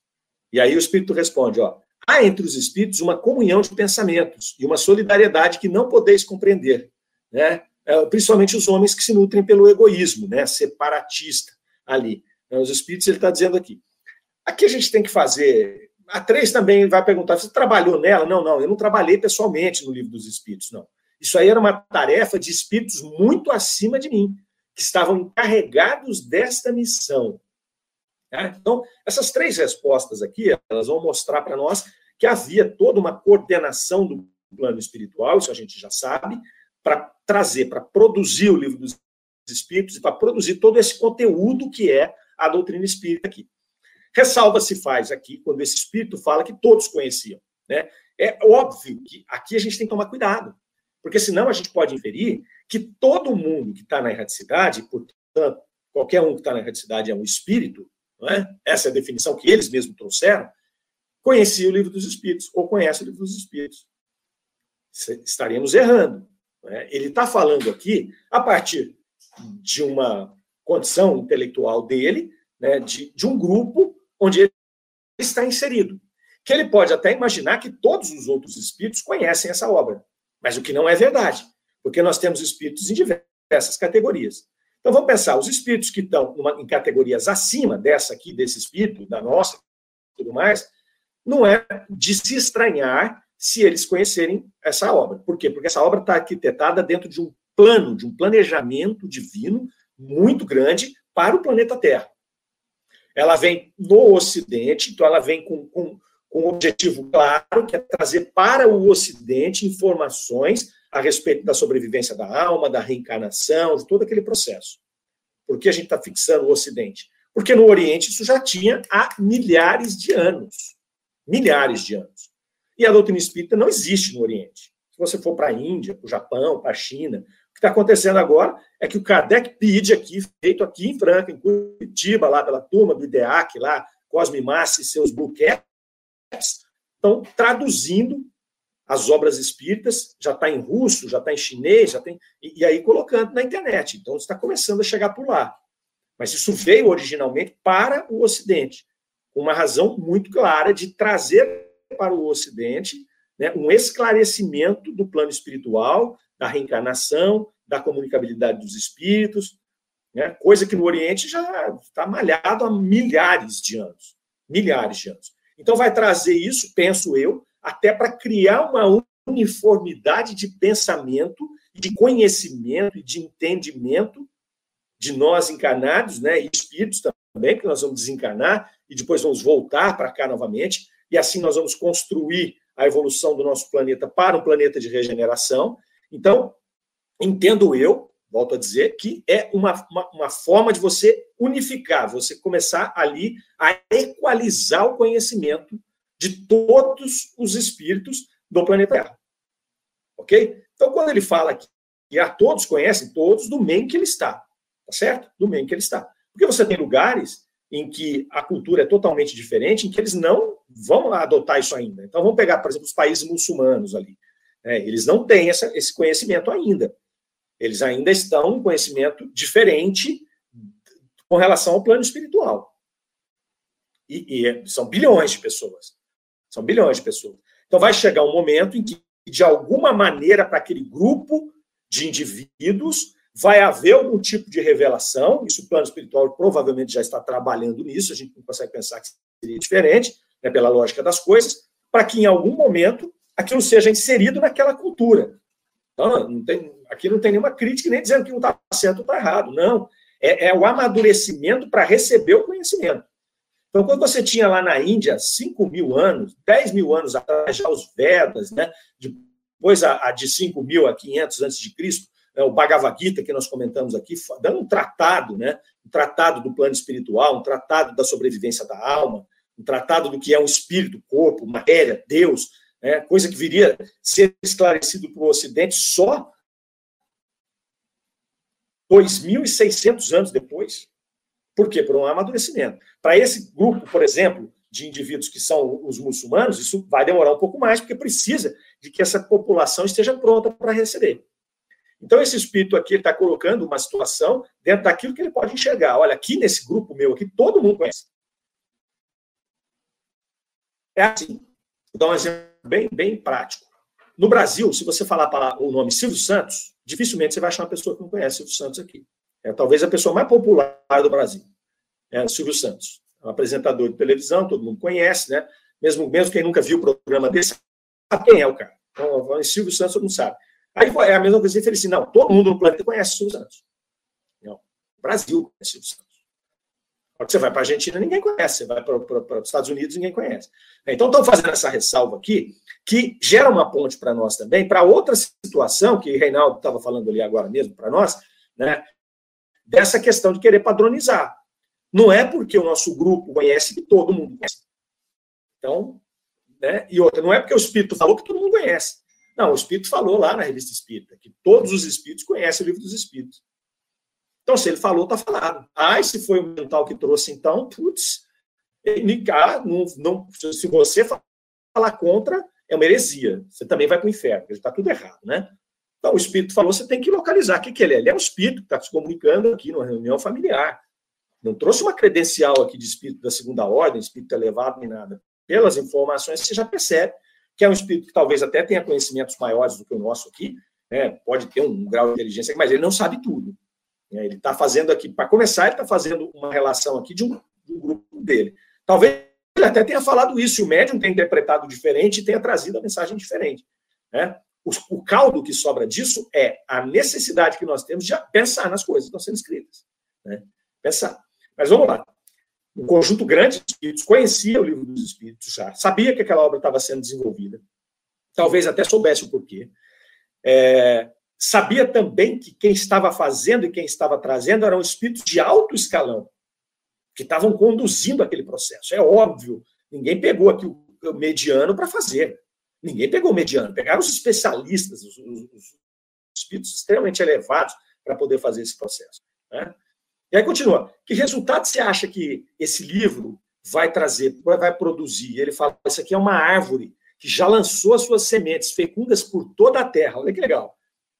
B: E aí o espírito responde: ó, Há entre os espíritos uma comunhão de pensamentos e uma solidariedade que não podeis compreender, né? É, principalmente os homens que se nutrem pelo egoísmo, né? separatista ali. Né? Os espíritos, ele está dizendo aqui. Aqui a gente tem que fazer. A três também vai perguntar: você trabalhou nela? Não, não, eu não trabalhei pessoalmente no livro dos espíritos, não. Isso aí era uma tarefa de espíritos muito acima de mim, que estavam encarregados desta missão. Né? Então, essas três respostas aqui, elas vão mostrar para nós que havia toda uma coordenação do plano espiritual, isso a gente já sabe, para trazer, para produzir o livro dos Espíritos e para produzir todo esse conteúdo que é a doutrina espírita aqui. Ressalva se faz aqui, quando esse espírito fala que todos conheciam. Né? É óbvio que aqui a gente tem que tomar cuidado, porque senão a gente pode inferir que todo mundo que está na erraticidade, portanto, qualquer um que está na erraticidade é um espírito, é? essa é a definição que eles mesmos trouxeram, conhecia o livro dos Espíritos, ou conhece o livro dos Espíritos. Estaríamos errando. É? Ele está falando aqui a partir de uma condição intelectual dele, né, de, de um grupo onde ele está inserido. Que ele pode até imaginar que todos os outros espíritos conhecem essa obra, mas o que não é verdade, porque nós temos espíritos em diversas categorias. Então vamos pensar, os espíritos que estão numa, em categorias acima dessa aqui, desse espírito, da nossa, tudo mais, não é de se estranhar se eles conhecerem essa obra. Por quê? Porque essa obra está arquitetada dentro de um plano, de um planejamento divino muito grande para o planeta Terra. Ela vem no Ocidente, então ela vem com, com, com um objetivo claro, que é trazer para o Ocidente informações a respeito da sobrevivência da alma, da reencarnação, de todo aquele processo. Por que a gente está fixando o Ocidente? Porque no Oriente isso já tinha há milhares de anos. Milhares de anos. E a doutrina espírita não existe no Oriente. Se você for para a Índia, para o Japão, para a China, o que está acontecendo agora é que o Kardec pede aqui, feito aqui em Franca, em Curitiba, lá pela turma do IDEAC, lá, Cosme Massi e seus Blue estão traduzindo as obras espíritas, já está em russo, já está em chinês, já tem. E, e, aí colocando na internet. Então está começando a chegar por lá. Mas isso veio originalmente para o Ocidente, uma razão muito clara de trazer para o Ocidente né, um esclarecimento do plano espiritual, da reencarnação, da comunicabilidade dos espíritos, né, coisa que no Oriente já está malhado há milhares de anos. Milhares de anos. Então vai trazer isso, penso eu, até para criar uma uniformidade de pensamento, de conhecimento e de entendimento de nós encarnados, né, espíritos também, que nós vamos desencarnar e depois vamos voltar para cá novamente, e assim nós vamos construir a evolução do nosso planeta para um planeta de regeneração. Então, entendo eu, volto a dizer, que é uma, uma, uma forma de você unificar, você começar ali a equalizar o conhecimento de todos os espíritos do planeta Terra. Ok? Então, quando ele fala que, que a todos conhecem, todos do meio que ele está. Tá certo? Do meio que ele está. Porque você tem lugares em que a cultura é totalmente diferente, em que eles não vão adotar isso ainda. Então, vamos pegar, por exemplo, os países muçulmanos ali. É, eles não têm essa, esse conhecimento ainda. Eles ainda estão em conhecimento diferente com relação ao plano espiritual. E, e, é, são bilhões de pessoas. São bilhões de pessoas. Então vai chegar um momento em que, de alguma maneira, para aquele grupo de indivíduos, vai haver algum tipo de revelação. Isso o plano espiritual provavelmente já está trabalhando nisso, a gente não consegue pensar que seria diferente, né, pela lógica das coisas, para que em algum momento aquilo seja inserido naquela cultura. Então, não tem, aqui não tem nenhuma crítica nem dizendo que um está certo ou está errado. Não. É, é o amadurecimento para receber o conhecimento. Então, quando você tinha lá na Índia 5 mil anos, 10 mil anos atrás, já os Vedas, né? depois a, a de 5 mil a 500 antes de Cristo, né? o Bhagavad Gita, que nós comentamos aqui, dando um tratado, né? um tratado do plano espiritual, um tratado da sobrevivência da alma, um tratado do que é um espírito, corpo, matéria, Deus, né? coisa que viria ser esclarecido para o Ocidente só 2.600 anos depois. Por quê? Por um amadurecimento. Para esse grupo, por exemplo, de indivíduos que são os muçulmanos, isso vai demorar um pouco mais, porque precisa de que essa população esteja pronta para receber. Então, esse espírito aqui está colocando uma situação dentro daquilo que ele pode enxergar. Olha, aqui nesse grupo meu aqui, todo mundo conhece. É assim. Vou dar um exemplo bem, bem prático. No Brasil, se você falar o nome Silvio Santos, dificilmente você vai achar uma pessoa que não conhece Silvio Santos aqui. É talvez a pessoa mais popular do Brasil. É Silvio Santos. É um apresentador de televisão, todo mundo conhece, né? Mesmo, mesmo quem nunca viu o programa desse, sabe quem é o cara. Então, Silvio Santos mundo sabe. Aí é a mesma coisa que ele disse, não, todo mundo no planeta conhece Silvio Santos. Não, o Brasil conhece Silvio Santos. Quando você vai para a Argentina, ninguém conhece. Você vai para, para, os Estados Unidos, ninguém conhece. Então, estão fazendo essa ressalva aqui, que gera uma ponte para nós também, para outra situação, que o Reinaldo estava falando ali agora mesmo para nós, né, dessa questão de querer padronizar. Não é porque o nosso grupo conhece que todo mundo conhece. Então, né, e outra, não é porque o Espírito falou que todo mundo conhece. Não, o Espírito falou lá na revista Espírita, que todos os Espíritos conhecem o livro dos Espíritos. Então, se ele falou, está falado. Ah, se foi o mental que trouxe, então, putz, ah, não, não, se você falar contra, é uma heresia. Você também vai para o inferno, está tudo errado, né? Então, o espírito falou, você tem que localizar. O que, que ele é? Ele é um espírito que está se comunicando aqui numa reunião familiar. Não trouxe uma credencial aqui de espírito da segunda ordem, espírito elevado, nem nada. Pelas informações, você já percebe que é um espírito que talvez até tenha conhecimentos maiores do que o nosso aqui, né? pode ter um grau de inteligência, mas ele não sabe tudo. Né? Ele está fazendo aqui, para começar, ele está fazendo uma relação aqui de um, de um, grupo dele. Talvez ele até tenha falado isso, e o médium tenha interpretado diferente e tenha trazido a mensagem diferente. Né? O, o caldo que sobra disso é a necessidade que nós temos de pensar nas coisas que estão sendo escritas. Né? Pensar. Mas vamos lá. Um conjunto grande de espíritos conhecia o livro dos espíritos já, sabia que aquela obra estava sendo desenvolvida, talvez até soubesse o porquê. É, sabia também que quem estava fazendo e quem estava trazendo eram espíritos de alto escalão, que estavam conduzindo aquele processo. É óbvio, ninguém pegou aqui o mediano para fazer. Ninguém pegou o mediano, pegaram os especialistas, os, os, os espíritos extremamente elevados para poder fazer esse processo. Né? E aí continua. Que resultado você acha que esse livro vai trazer, vai produzir? Ele fala: isso aqui é uma árvore que já lançou as suas sementes fecundas por toda a terra. Olha que legal.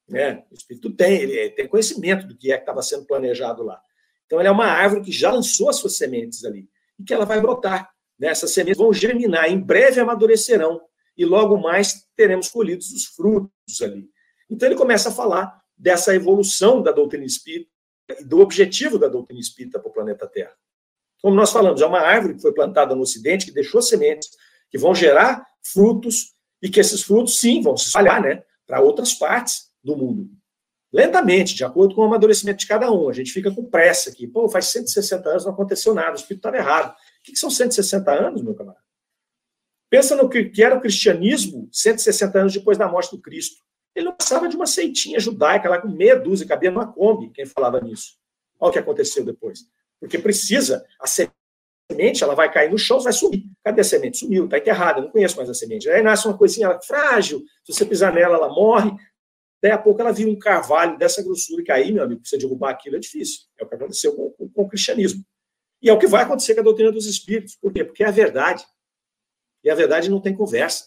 B: Né? O Espírito tem, ele tem conhecimento do que é que estava sendo planejado lá. Então, ele é uma árvore que já lançou as suas sementes ali e que ela vai brotar. Né? Essas sementes vão germinar, em breve amadurecerão e logo mais teremos colhidos os frutos ali. Então, ele começa a falar dessa evolução da doutrina espírita do objetivo da doutrina espírita para o planeta Terra. Como nós falamos, é uma árvore que foi plantada no Ocidente, que deixou sementes, que vão gerar frutos, e que esses frutos, sim, vão se espalhar né, para outras partes do mundo. Lentamente, de acordo com o amadurecimento de cada um. A gente fica com pressa aqui. Pô, faz 160 anos não aconteceu nada, o espírito estava errado. O que são 160 anos, meu camarada? Pensa no que era o cristianismo 160 anos depois da morte do Cristo. Ele não passava de uma seitinha judaica lá com meia dúzia, cabia numa Kombi, quem falava nisso. Olha o que aconteceu depois. Porque precisa, a semente, ela vai cair no chão, vai sumir. Cadê a semente? Sumiu, está enterrada, não conheço mais a semente. Aí nasce uma coisinha frágil, se você pisar nela, ela morre. Daí a pouco ela vira um carvalho dessa grossura, e aí, meu amigo, você derrubar aquilo é difícil. É o que aconteceu com, com, com, o cristianismo. E é o que vai acontecer com a doutrina dos espíritos. Por quê? Porque é a verdade. E a verdade não tem conversa.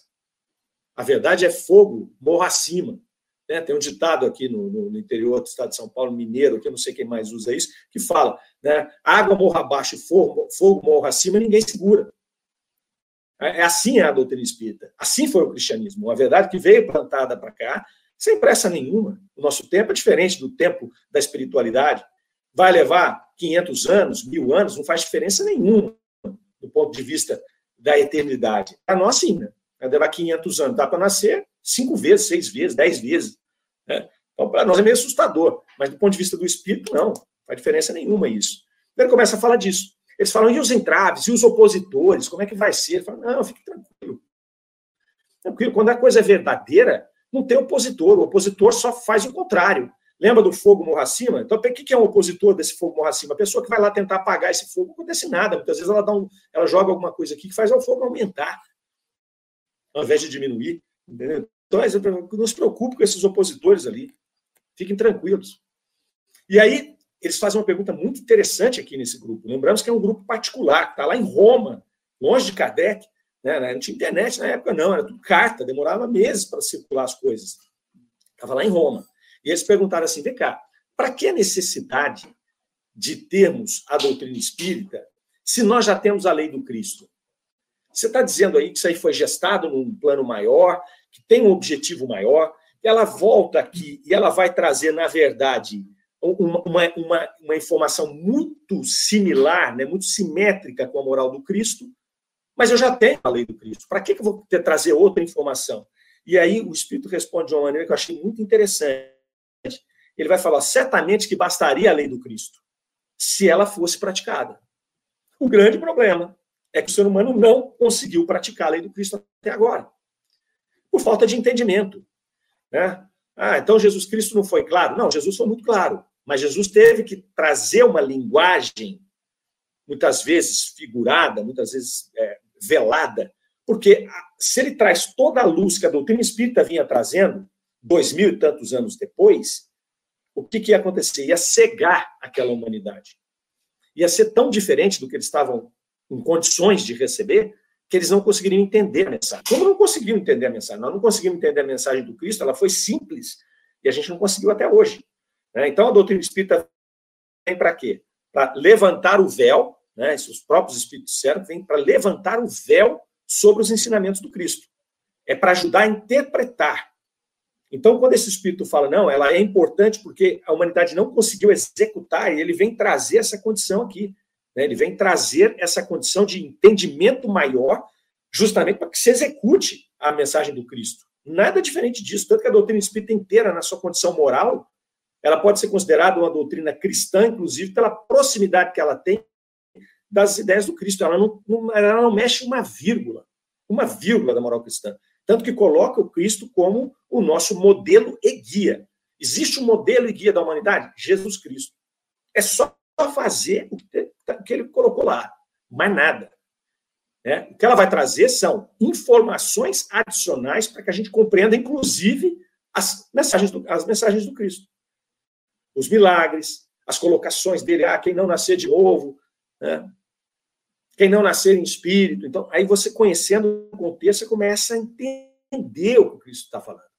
B: A verdade é fogo, morro acima. Né? Tem um ditado aqui no, no, interior do estado de São Paulo, mineiro, que eu não sei quem mais usa isso, que fala: né? água morra abaixo e fogo, fogo morra acima, ninguém segura. É, é assim é a doutrina espírita. Assim foi o cristianismo. Uma verdade que veio plantada para cá, sem pressa nenhuma. O nosso tempo é diferente do tempo da espiritualidade. Vai levar 500 anos, mil anos, não faz diferença nenhuma do ponto de vista da eternidade. Para nós, sim, né? Vai levar 500 anos. Dá para nascer cinco vezes, seis vezes, dez vezes. Né? Então, para nós é meio assustador, mas do ponto de vista do espírito, não, não faz diferença nenhuma isso. Ele começa a falar disso. Eles falam, e os entraves, e os opositores, como é que vai ser? Ele fala, não, fique tranquilo. Tranquilo, quando a coisa é verdadeira, não tem opositor, o opositor só faz o contrário. Lembra do fogo morra acima? Então, o que é um opositor desse fogo morra acima? A pessoa que vai lá tentar apagar esse fogo, não acontece nada. Muitas vezes ela, dá um, ela joga alguma coisa aqui que faz o fogo aumentar, ao invés de diminuir. Entendeu? Então, não se preocupe com esses opositores ali. Fiquem tranquilos. E aí, eles fazem uma pergunta muito interessante aqui nesse grupo. Lembramos que é um grupo particular, está lá em Roma, longe de Kardec. Né? Não tinha internet na época, não, era tudo carta, demorava meses para circular as coisas. Estava lá em Roma. E eles perguntaram assim: vem cá, para que a necessidade de termos a doutrina espírita se nós já temos a lei do Cristo? Você está dizendo aí que isso aí foi gestado num plano maior, que tem um objetivo maior, ela volta aqui e ela vai trazer, na verdade, uma, uma, uma, informação muito similar, né, muito simétrica com a moral do Cristo, mas eu já tenho a lei do Cristo. Para que, que eu vou ter, trazer outra informação? E aí o Espírito responde de uma maneira que eu achei muito interessante. Ele vai falar certamente que bastaria a lei do Cristo, se ela fosse praticada. O grande problema é que o ser humano não conseguiu praticar a lei do Cristo até agora, por falta de entendimento. Né? Ah, então Jesus Cristo não foi claro? Não, Jesus foi muito claro, mas Jesus teve que trazer uma linguagem, muitas vezes figurada, muitas vezes é, velada, porque se ele traz toda a luz que a doutrina espírita vinha trazendo, dois mil e tantos anos depois, o que, que ia acontecer? Ia cegar aquela humanidade. Ia ser tão diferente do que eles estavam em condições de receber, que eles não conseguiriam entender a mensagem. Como não conseguiam entender a mensagem? Nós não conseguimos entender a mensagem do Cristo, ela foi simples, e a gente não conseguiu até hoje. Né? Então, a doutrina espírita vem para quê? Para levantar o véu, né? os próprios espíritos certos vêm para levantar o véu sobre os ensinamentos do Cristo. É para ajudar a interpretar. Então, quando esse espírito fala, não, ela é importante porque a humanidade não conseguiu executar, e ele vem trazer essa condição aqui. Né? Ele vem trazer essa condição de entendimento maior, justamente para que se execute a mensagem do Cristo. Nada diferente disso, tanto que a doutrina espírita inteira, na sua condição moral, ela pode ser considerada uma doutrina cristã, inclusive pela proximidade que ela tem das ideias do Cristo. Ela não, ela não mexe uma vírgula, uma vírgula da moral cristã. Tanto que coloca o Cristo como o nosso modelo e guia. Existe um modelo e guia da humanidade? Jesus Cristo. É só fazer o que ele colocou lá, mais nada. Né? O que ela vai trazer são informações adicionais para que a gente compreenda, inclusive, as mensagens do, as mensagens do Cristo. Os milagres, as colocações dele, ah, quem não nascer de novo, né? quem não nascer em espírito. Então, aí você conhecendo o contexto, você começa a entender o que o Cristo está falando.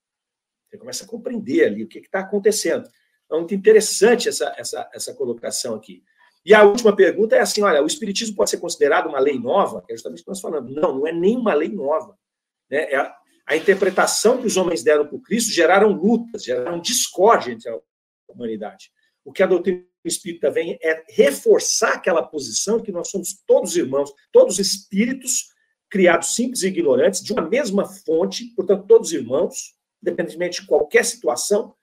B: Você começa a compreender ali o que está acontecendo. É muito interessante essa, essa, essa colocação aqui. E a última pergunta é assim: olha, o Espiritismo pode ser considerado uma lei nova? É justamente o que nós falamos. Não, não é nem uma lei nova. Né? É a, a interpretação que os homens deram para o Cristo geraram lutas, geraram discórdia entre a humanidade. O que a doutrina espírita vem é reforçar aquela posição que nós somos todos irmãos, todos espíritos criados simples e ignorantes, de uma mesma fonte, portanto, todos irmãos, independentemente de qualquer situação,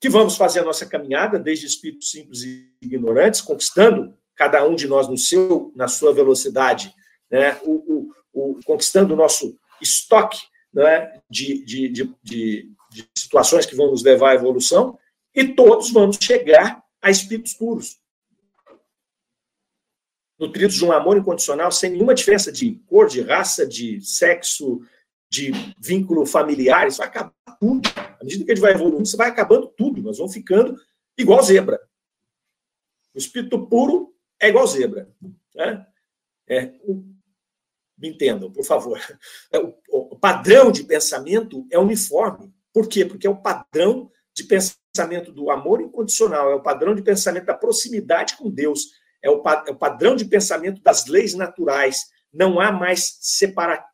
B: que vamos fazer a nossa caminhada desde espíritos simples e ignorantes, conquistando cada um de nós no seu, na sua velocidade, né, o, o, o conquistando o nosso estoque né, de, de, de, de, situações que vão nos levar à evolução, e todos vamos chegar a espíritos puros. Nutridos de um amor incondicional, sem nenhuma diferença de cor, de raça, de sexo, de vínculo familiar, isso vai acabar tudo. À medida que a gente vai evoluindo, isso vai acabando tudo. Nós vamos ficando igual zebra. O espírito puro é igual zebra. Né? É, me entendam, por favor. É, o, padrão de pensamento é uniforme. Por quê? Porque é o padrão de pensamento do amor incondicional, é o padrão de pensamento da proximidade com Deus, é o, é padrão de pensamento das leis naturais. Não há mais separa,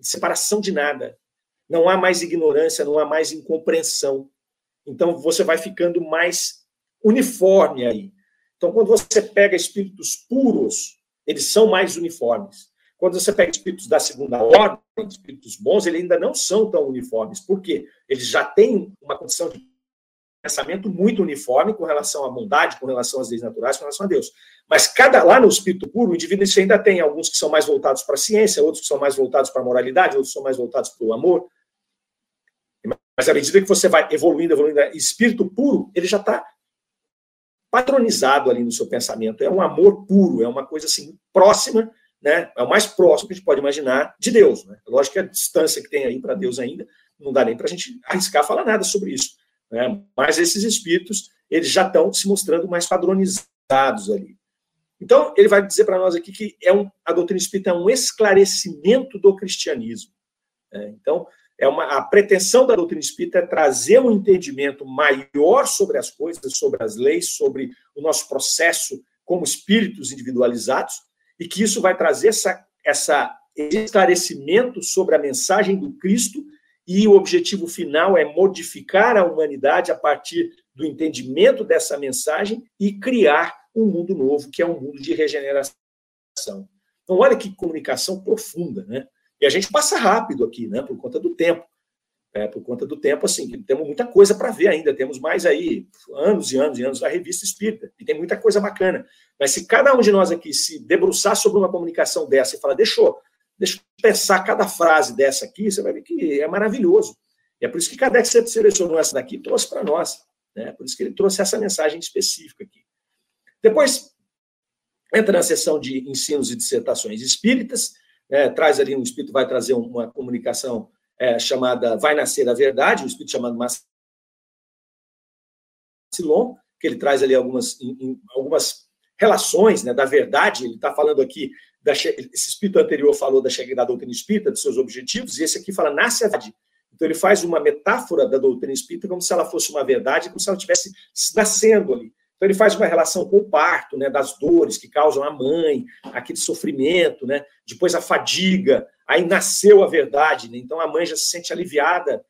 B: separação de nada. Não há mais ignorância, não há mais incompreensão. Então você vai ficando mais uniforme aí. Então, quando você pega espíritos puros, eles são mais uniformes. Quando você pega espíritos da segunda ordem, espíritos bons, eles ainda não são tão uniformes. Por quê? Eles já têm uma condição de pensamento muito uniforme com relação à bondade, com relação às leis naturais, com relação a Deus. Mas cada lá no espírito puro, o indivíduo ainda tem alguns que são mais voltados para a ciência, outros que são mais voltados para a moralidade, outros que são mais voltados para o amor. Mas à medida que você vai evoluindo, evoluindo, espírito puro, ele já está padronizado ali no seu pensamento. É um amor puro, é uma coisa assim próxima, né? É o mais próximo que a gente pode imaginar de Deus. Né? Lógico que a distância que tem aí para Deus ainda não dá nem para a gente arriscar falar nada sobre isso. Né? Mas esses espíritos eles já estão se mostrando mais padronizados ali. Então ele vai dizer para nós aqui que é um, a doutrina espírita é um esclarecimento do cristianismo. Né? Então é uma, a pretensão da doutrina espírita é trazer um entendimento maior sobre as coisas, sobre as leis, sobre o nosso processo como espíritos individualizados, e que isso vai trazer essa, essa esclarecimento sobre a mensagem do Cristo, e o objetivo final é modificar a humanidade a partir do entendimento dessa mensagem e criar um mundo novo, que é um mundo de regeneração. Então, olha que comunicação profunda, né? E a gente passa rápido aqui, né, por conta do tempo. É, por conta do tempo, assim, temos muita coisa para ver ainda, temos mais aí anos e anos e anos da revista Espírita, e tem muita coisa bacana. Mas se cada um de nós aqui se debruçar sobre uma comunicação dessa e falar, deixa eu, deixa eu pensar cada frase dessa aqui, você vai ver que é maravilhoso. É por isso que Kardec selecionou essa daqui e trouxe para nós. Né? Por isso que ele trouxe essa mensagem específica aqui. Depois, entra na sessão de ensinos e dissertações espíritas, é, traz ali, um espírito vai trazer uma comunicação é, chamada Vai Nascer a Verdade, um espírito chamado Macilon, que ele traz ali algumas, em, algumas relações né, da verdade, ele está falando aqui, da, esse espírito anterior falou da chegada da doutrina espírita, dos seus objetivos, e esse aqui fala Nasce a Verdade. Então ele faz uma metáfora da doutrina espírita como se ela fosse uma verdade, como se ela estivesse nascendo ali. Então ele faz uma relação com o parto, né, das dores que causam a mãe, aquele sofrimento, né, depois a fadiga, aí nasceu a verdade, né, então a mãe já se sente aliviada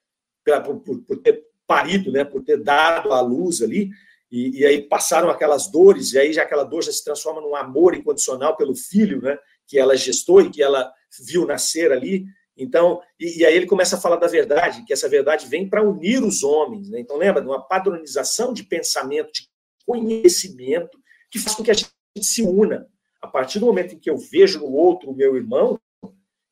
B: por, por, por ter parido, né, por ter dado a luz ali, e, e, aí passaram aquelas dores, e aí já aquela dor já se transforma num amor incondicional pelo filho, né, que ela gestou e que ela viu nascer ali. Então, e, e aí ele começa a falar da verdade, que essa verdade vem para unir os homens. Né? Então, lembra de uma padronização de pensamento, de conhecimento que faz com que a gente se una. A partir do momento em que eu vejo no outro o meu irmão,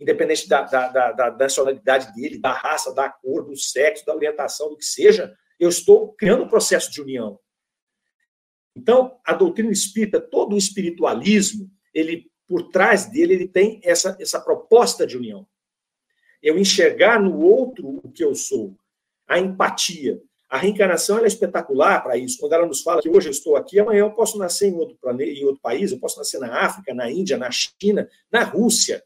B: independente da, da, da, da nacionalidade dele, da raça, da cor, do sexo, da orientação, do que seja, eu estou criando um processo de união. Então, a doutrina espírita, todo o espiritualismo, ele por trás dele, ele tem essa, essa proposta de união. Eu enxergar no outro o que eu sou, a empatia, a reencarnação é espetacular para isso. Quando ela nos fala que hoje eu estou aqui, amanhã eu posso nascer em outro planeta, em outro país, eu posso nascer na África, na Índia, na China, na Rússia.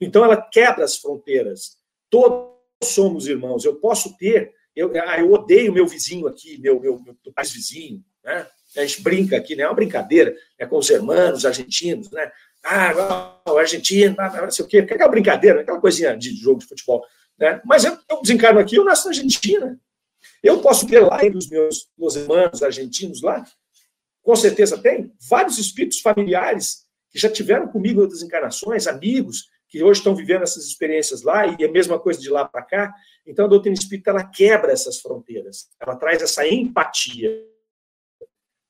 B: Então ela quebra as fronteiras. Todos somos irmãos. Eu posso ter, eu, eu odeio meu vizinho aqui, meu, meu, meu país vizinho, né? A gente brinca aqui, né? É uma brincadeira é com os irmãos argentinos, né? Ah, o argentino, não sei o quê. Aquela brincadeira, aquela coisinha de jogo de futebol. Né? Mas eu, eu desencarno aqui, eu nasço na Argentina. Eu posso ter lá entre os meus, meus irmãos argentinos lá, com certeza tem, vários espíritos familiares que já tiveram comigo outras encarnações, amigos que hoje estão vivendo essas experiências lá, e a mesma coisa de lá para cá. Então, a doutrina espírita ela quebra essas fronteiras, ela traz essa empatia.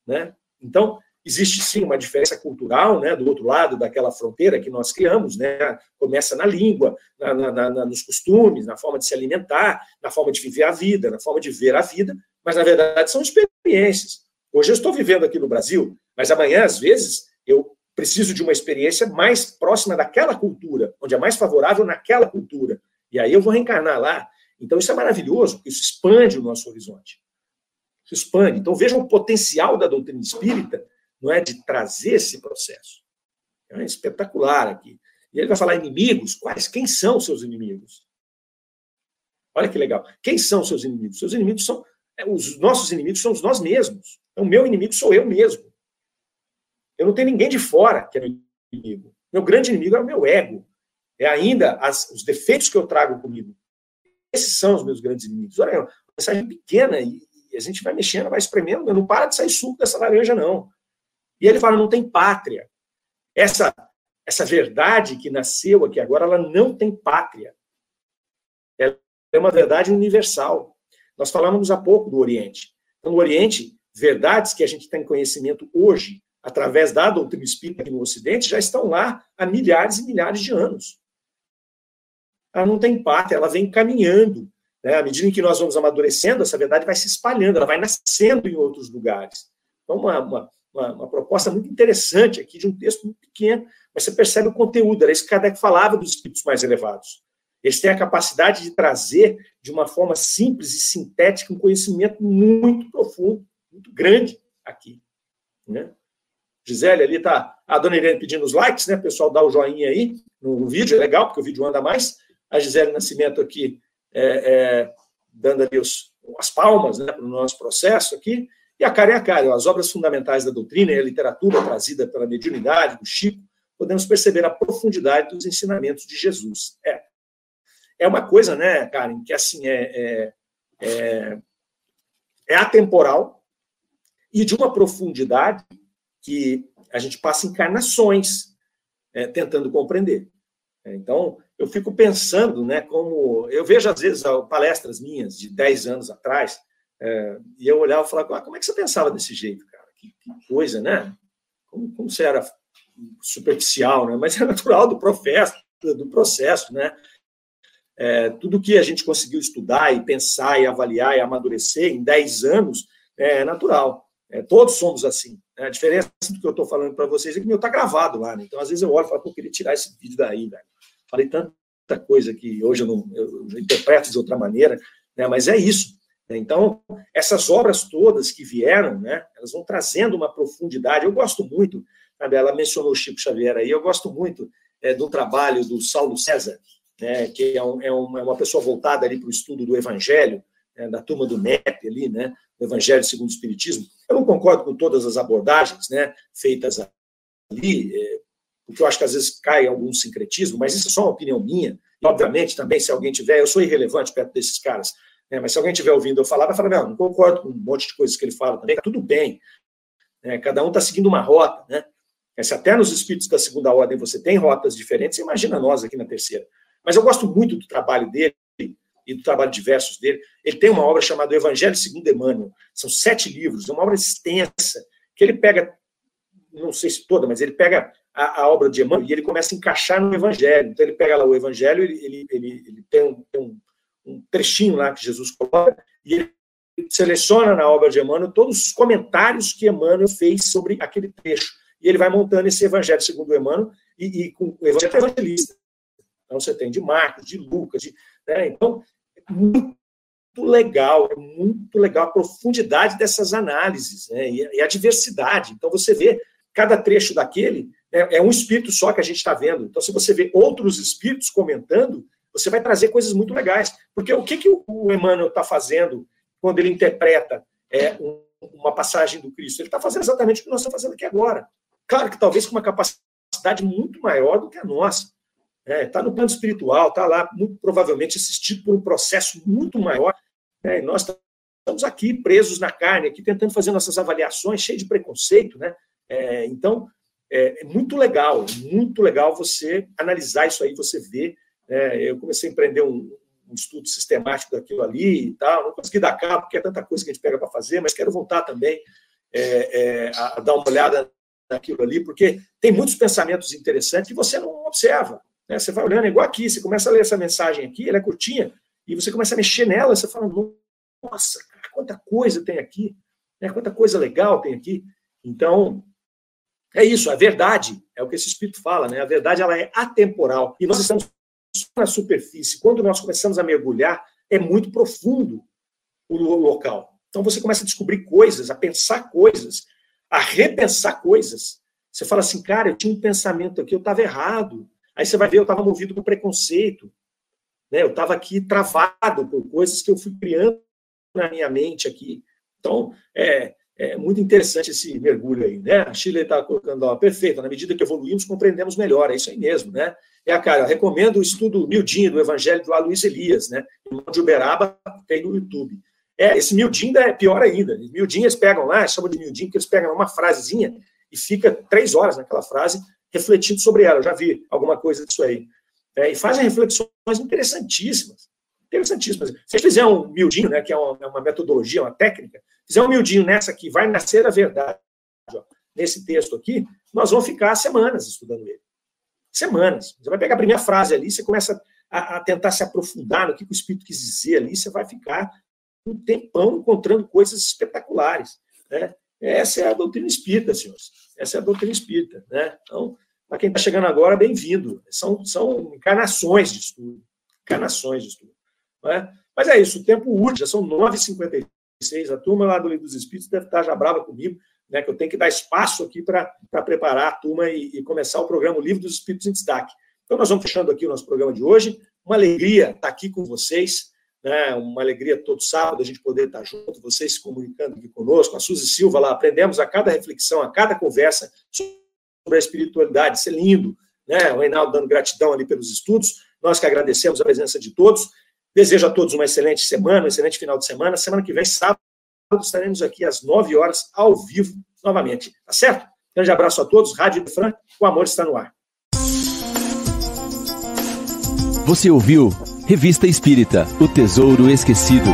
B: Né? Então, Existe sim uma diferença cultural, né, do outro lado daquela fronteira que nós criamos, né, começa na língua, na, na, na, nos costumes, na forma de se alimentar, na forma de viver a vida, na forma de ver a vida, mas na verdade são experiências. Hoje eu estou vivendo aqui no Brasil, mas amanhã, às vezes, eu preciso de uma experiência mais próxima daquela cultura, onde é mais favorável naquela cultura. E aí eu vou reencarnar lá. Então isso é maravilhoso, porque isso expande o nosso horizonte. Expande. Então vejam o potencial da doutrina espírita não é de trazer esse processo. É espetacular aqui. E ele vai falar inimigos, quais? Quem são seus inimigos? Olha que legal. Quem são seus inimigos? Seus inimigos são. É, os nossos inimigos somos nós mesmos. Então, o meu inimigo sou eu mesmo. Eu não tenho ninguém de fora que é meu inimigo. Meu grande inimigo é o meu ego. É ainda as, os defeitos que eu trago comigo. Esses são os meus grandes inimigos. Olha, uma mensagem pequena e, a gente vai mexendo, vai espremendo, não para de sair suco dessa laranja, não. E ele fala: não tem pátria. Essa, essa verdade que nasceu aqui agora, ela não tem pátria. Ela é uma verdade universal. Nós falamos há pouco do Oriente. Então, no Oriente, verdades que a gente tem conhecimento hoje, através da doutrina espírita aqui no Ocidente, já estão lá há milhares e milhares de anos. Ela não tem pátria, ela vem caminhando. Né? À medida em que nós vamos amadurecendo, essa verdade vai se espalhando, ela vai nascendo em outros lugares. Então, uma, uma, uma, uma proposta muito interessante aqui de um texto muito pequeno, mas você percebe o conteúdo, era isso que Kardec falava dos espíritos mais elevados. Eles têm a capacidade de trazer, de uma forma simples e sintética, um conhecimento muito profundo, muito grande aqui. Né? Gisele ali tá, a dona Irene pedindo os likes, né? O pessoal dá o joinha aí no, vídeo, é legal, porque o vídeo anda mais. A Gisele Nascimento aqui é, é, dando ali os, as palmas né, para o nosso processo aqui. E a cara é a cara, as obras fundamentais da doutrina e a literatura trazida pela mediunidade do Chico, podemos perceber a profundidade dos ensinamentos de Jesus. É, é uma coisa, né, Karen, que assim é, é, é, é atemporal e de uma profundidade que a gente passa encarnações é, tentando compreender. Então, eu fico pensando, né, como eu vejo às vezes palestras minhas de 10 anos atrás, é, e eu olhava e falava, ah, como é que você pensava desse jeito, cara? Que, que coisa, né? Como, como, você era superficial, né? Mas é natural do processo, do processo, né? É, tudo que a gente conseguiu estudar e pensar e avaliar e amadurecer em 10 anos é natural. É, todos somos assim. Né? A diferença do que eu estou falando para vocês é que meu está gravado lá. Né? Então, às vezes eu olho e falo, pô, eu queria tirar esse vídeo daí, velho. Falei tanta coisa que hoje eu, não, eu, interpreto de outra maneira, né? mas é isso. Então, essas obras todas que vieram, né, elas vão trazendo uma profundidade. Eu gosto muito, sabe, ela mencionou o Chico Xavier aí, eu gosto muito é, do trabalho do Saulo César, né, que é, um, é, uma pessoa voltada ali para o estudo do Evangelho, né, da turma do NEP ali, né, do Evangelho segundo o Espiritismo. Eu não concordo com todas as abordagens né, feitas ali, é, porque eu acho que às vezes cai algum sincretismo, mas isso é só uma opinião minha. E, obviamente, também, se alguém tiver, eu sou irrelevante perto desses caras, né? Mas se alguém estiver ouvindo eu falar, vai falar, não, não concordo com um monte de coisas que ele fala também, tá tudo bem. Né? Cada um está seguindo uma rota, né? Se até nos espíritos da segunda ordem você tem rotas diferentes, imagina nós aqui na terceira. Mas eu gosto muito do trabalho dele e do trabalho diversos dele. Ele tem uma obra chamada Evangelho segundo Emmanuel. São sete livros, é uma obra extensa, que ele pega, não sei se toda, mas ele pega a, a obra de Emmanuel e ele começa a encaixar no Evangelho. Então ele pega lá o Evangelho, ele, ele, ele, ele tem, um, tem um, um trechinho lá que Jesus coloca, e ele seleciona na obra de Emmanuel todos os comentários que Emmanuel fez sobre aquele trecho. E ele vai montando esse evangelho segundo Emmanuel, e, e com o evangelho evangelista. Então, você tem de Marcos, de Lucas, de, né? então, é muito legal, é muito legal a profundidade dessas análises né? e, e, a diversidade. Então, você vê cada trecho daquele, é, é um espírito só que a gente está vendo. Então, se você vê outros espíritos comentando, você vai trazer coisas muito legais. Porque o que, que o Emmanuel está fazendo quando ele interpreta é, um, uma passagem do Cristo? Ele está fazendo exatamente o que nós estamos fazendo aqui agora. Claro que talvez com uma capacidade muito maior do que a nossa. Está é, tá no plano espiritual, está lá, muito provavelmente assistido por um processo muito maior. Né? E nós estamos aqui presos na carne, aqui tentando fazer nossas avaliações, cheio de preconceito. Né? É, então, é, é muito legal, muito legal você analisar isso aí, você ver é, eu comecei a empreender um, um, estudo sistemático daquilo ali e tal. Não consegui dar cabo, porque é tanta coisa que a gente pega para fazer, mas quero voltar também é, é, a, dar uma olhada naquilo ali, porque tem muitos pensamentos interessantes que você não observa. Né? Você vai olhando, igual aqui, você começa a ler essa mensagem aqui, ela é curtinha, e você começa a mexer nela, você fala, nossa, cara, quanta coisa tem aqui, né? quanta coisa legal tem aqui. Então, é isso, a verdade, é o que esse Espírito fala, né? A verdade, ela é atemporal. E nós estamos na superfície, quando nós começamos a mergulhar, é muito profundo o local. Então você começa a descobrir coisas, a pensar coisas, a repensar coisas. Você fala assim, cara, eu tinha um pensamento aqui, eu estava errado. Aí você vai ver, eu estava movido com preconceito. Né? Eu estava aqui travado por coisas que eu fui criando na minha mente aqui. Então, é, é muito interessante esse mergulho aí, né? A Chile está colocando, ó, perfeito, na medida que evoluímos, compreendemos melhor, é isso aí mesmo, né? É, cara, eu recomendo o estudo Mildinho do Evangelho do Aloysio Elias, né? De Uberaba, tem no YouTube. É, esse Mildinho é pior ainda. Mildinho eles pegam lá, chamam de Mildinho, porque eles pegam uma frasezinha e fica três horas naquela frase refletindo sobre ela. Eu já vi alguma coisa disso aí. É, e fazem reflexões interessantíssimas. Interessantíssimas. Se fizer um miudinho, né, que é uma, é uma, metodologia, uma técnica, fizer um miudinho nessa aqui, vai nascer a verdade, ó, nesse texto aqui, nós vamos ficar semanas estudando ele. Semanas. Você vai pegar a primeira frase ali, você começa a, a tentar se aprofundar no que o Espírito quis dizer ali, você vai ficar um tempão encontrando coisas espetaculares. Né? Essa é a doutrina espírita, senhores. Essa é a doutrina espírita. Né? Então, para quem está chegando agora, bem-vindo. São, são encarnações de estudo. Encarnações de estudo. É? Mas é isso, o tempo útil, já são 9h56. A turma lá do Livro dos Espíritos deve estar já brava comigo, né, que eu tenho que dar espaço aqui para preparar a turma e, e, começar o programa Livro dos Espíritos em Destaque. Então, nós vamos fechando aqui o nosso programa de hoje. Uma alegria estar aqui com vocês né? Uma alegria todo sábado a gente poder estar junto, vocês se comunicando aqui conosco. A Suzy Silva lá, aprendemos a cada reflexão, a cada conversa sobre a espiritualidade, isso é lindo, né? O Reinaldo dando gratidão ali pelos estudos. Nós que agradecemos a presença de todos. Desejo a todos uma excelente semana, um excelente final de semana. Semana que vem, sábado, estaremos aqui às 9 horas, ao vivo, novamente. Tá certo? Grande abraço a todos. Rádio Fran, o amor está no ar.
A: Você ouviu Revista Espírita O Tesouro Esquecido.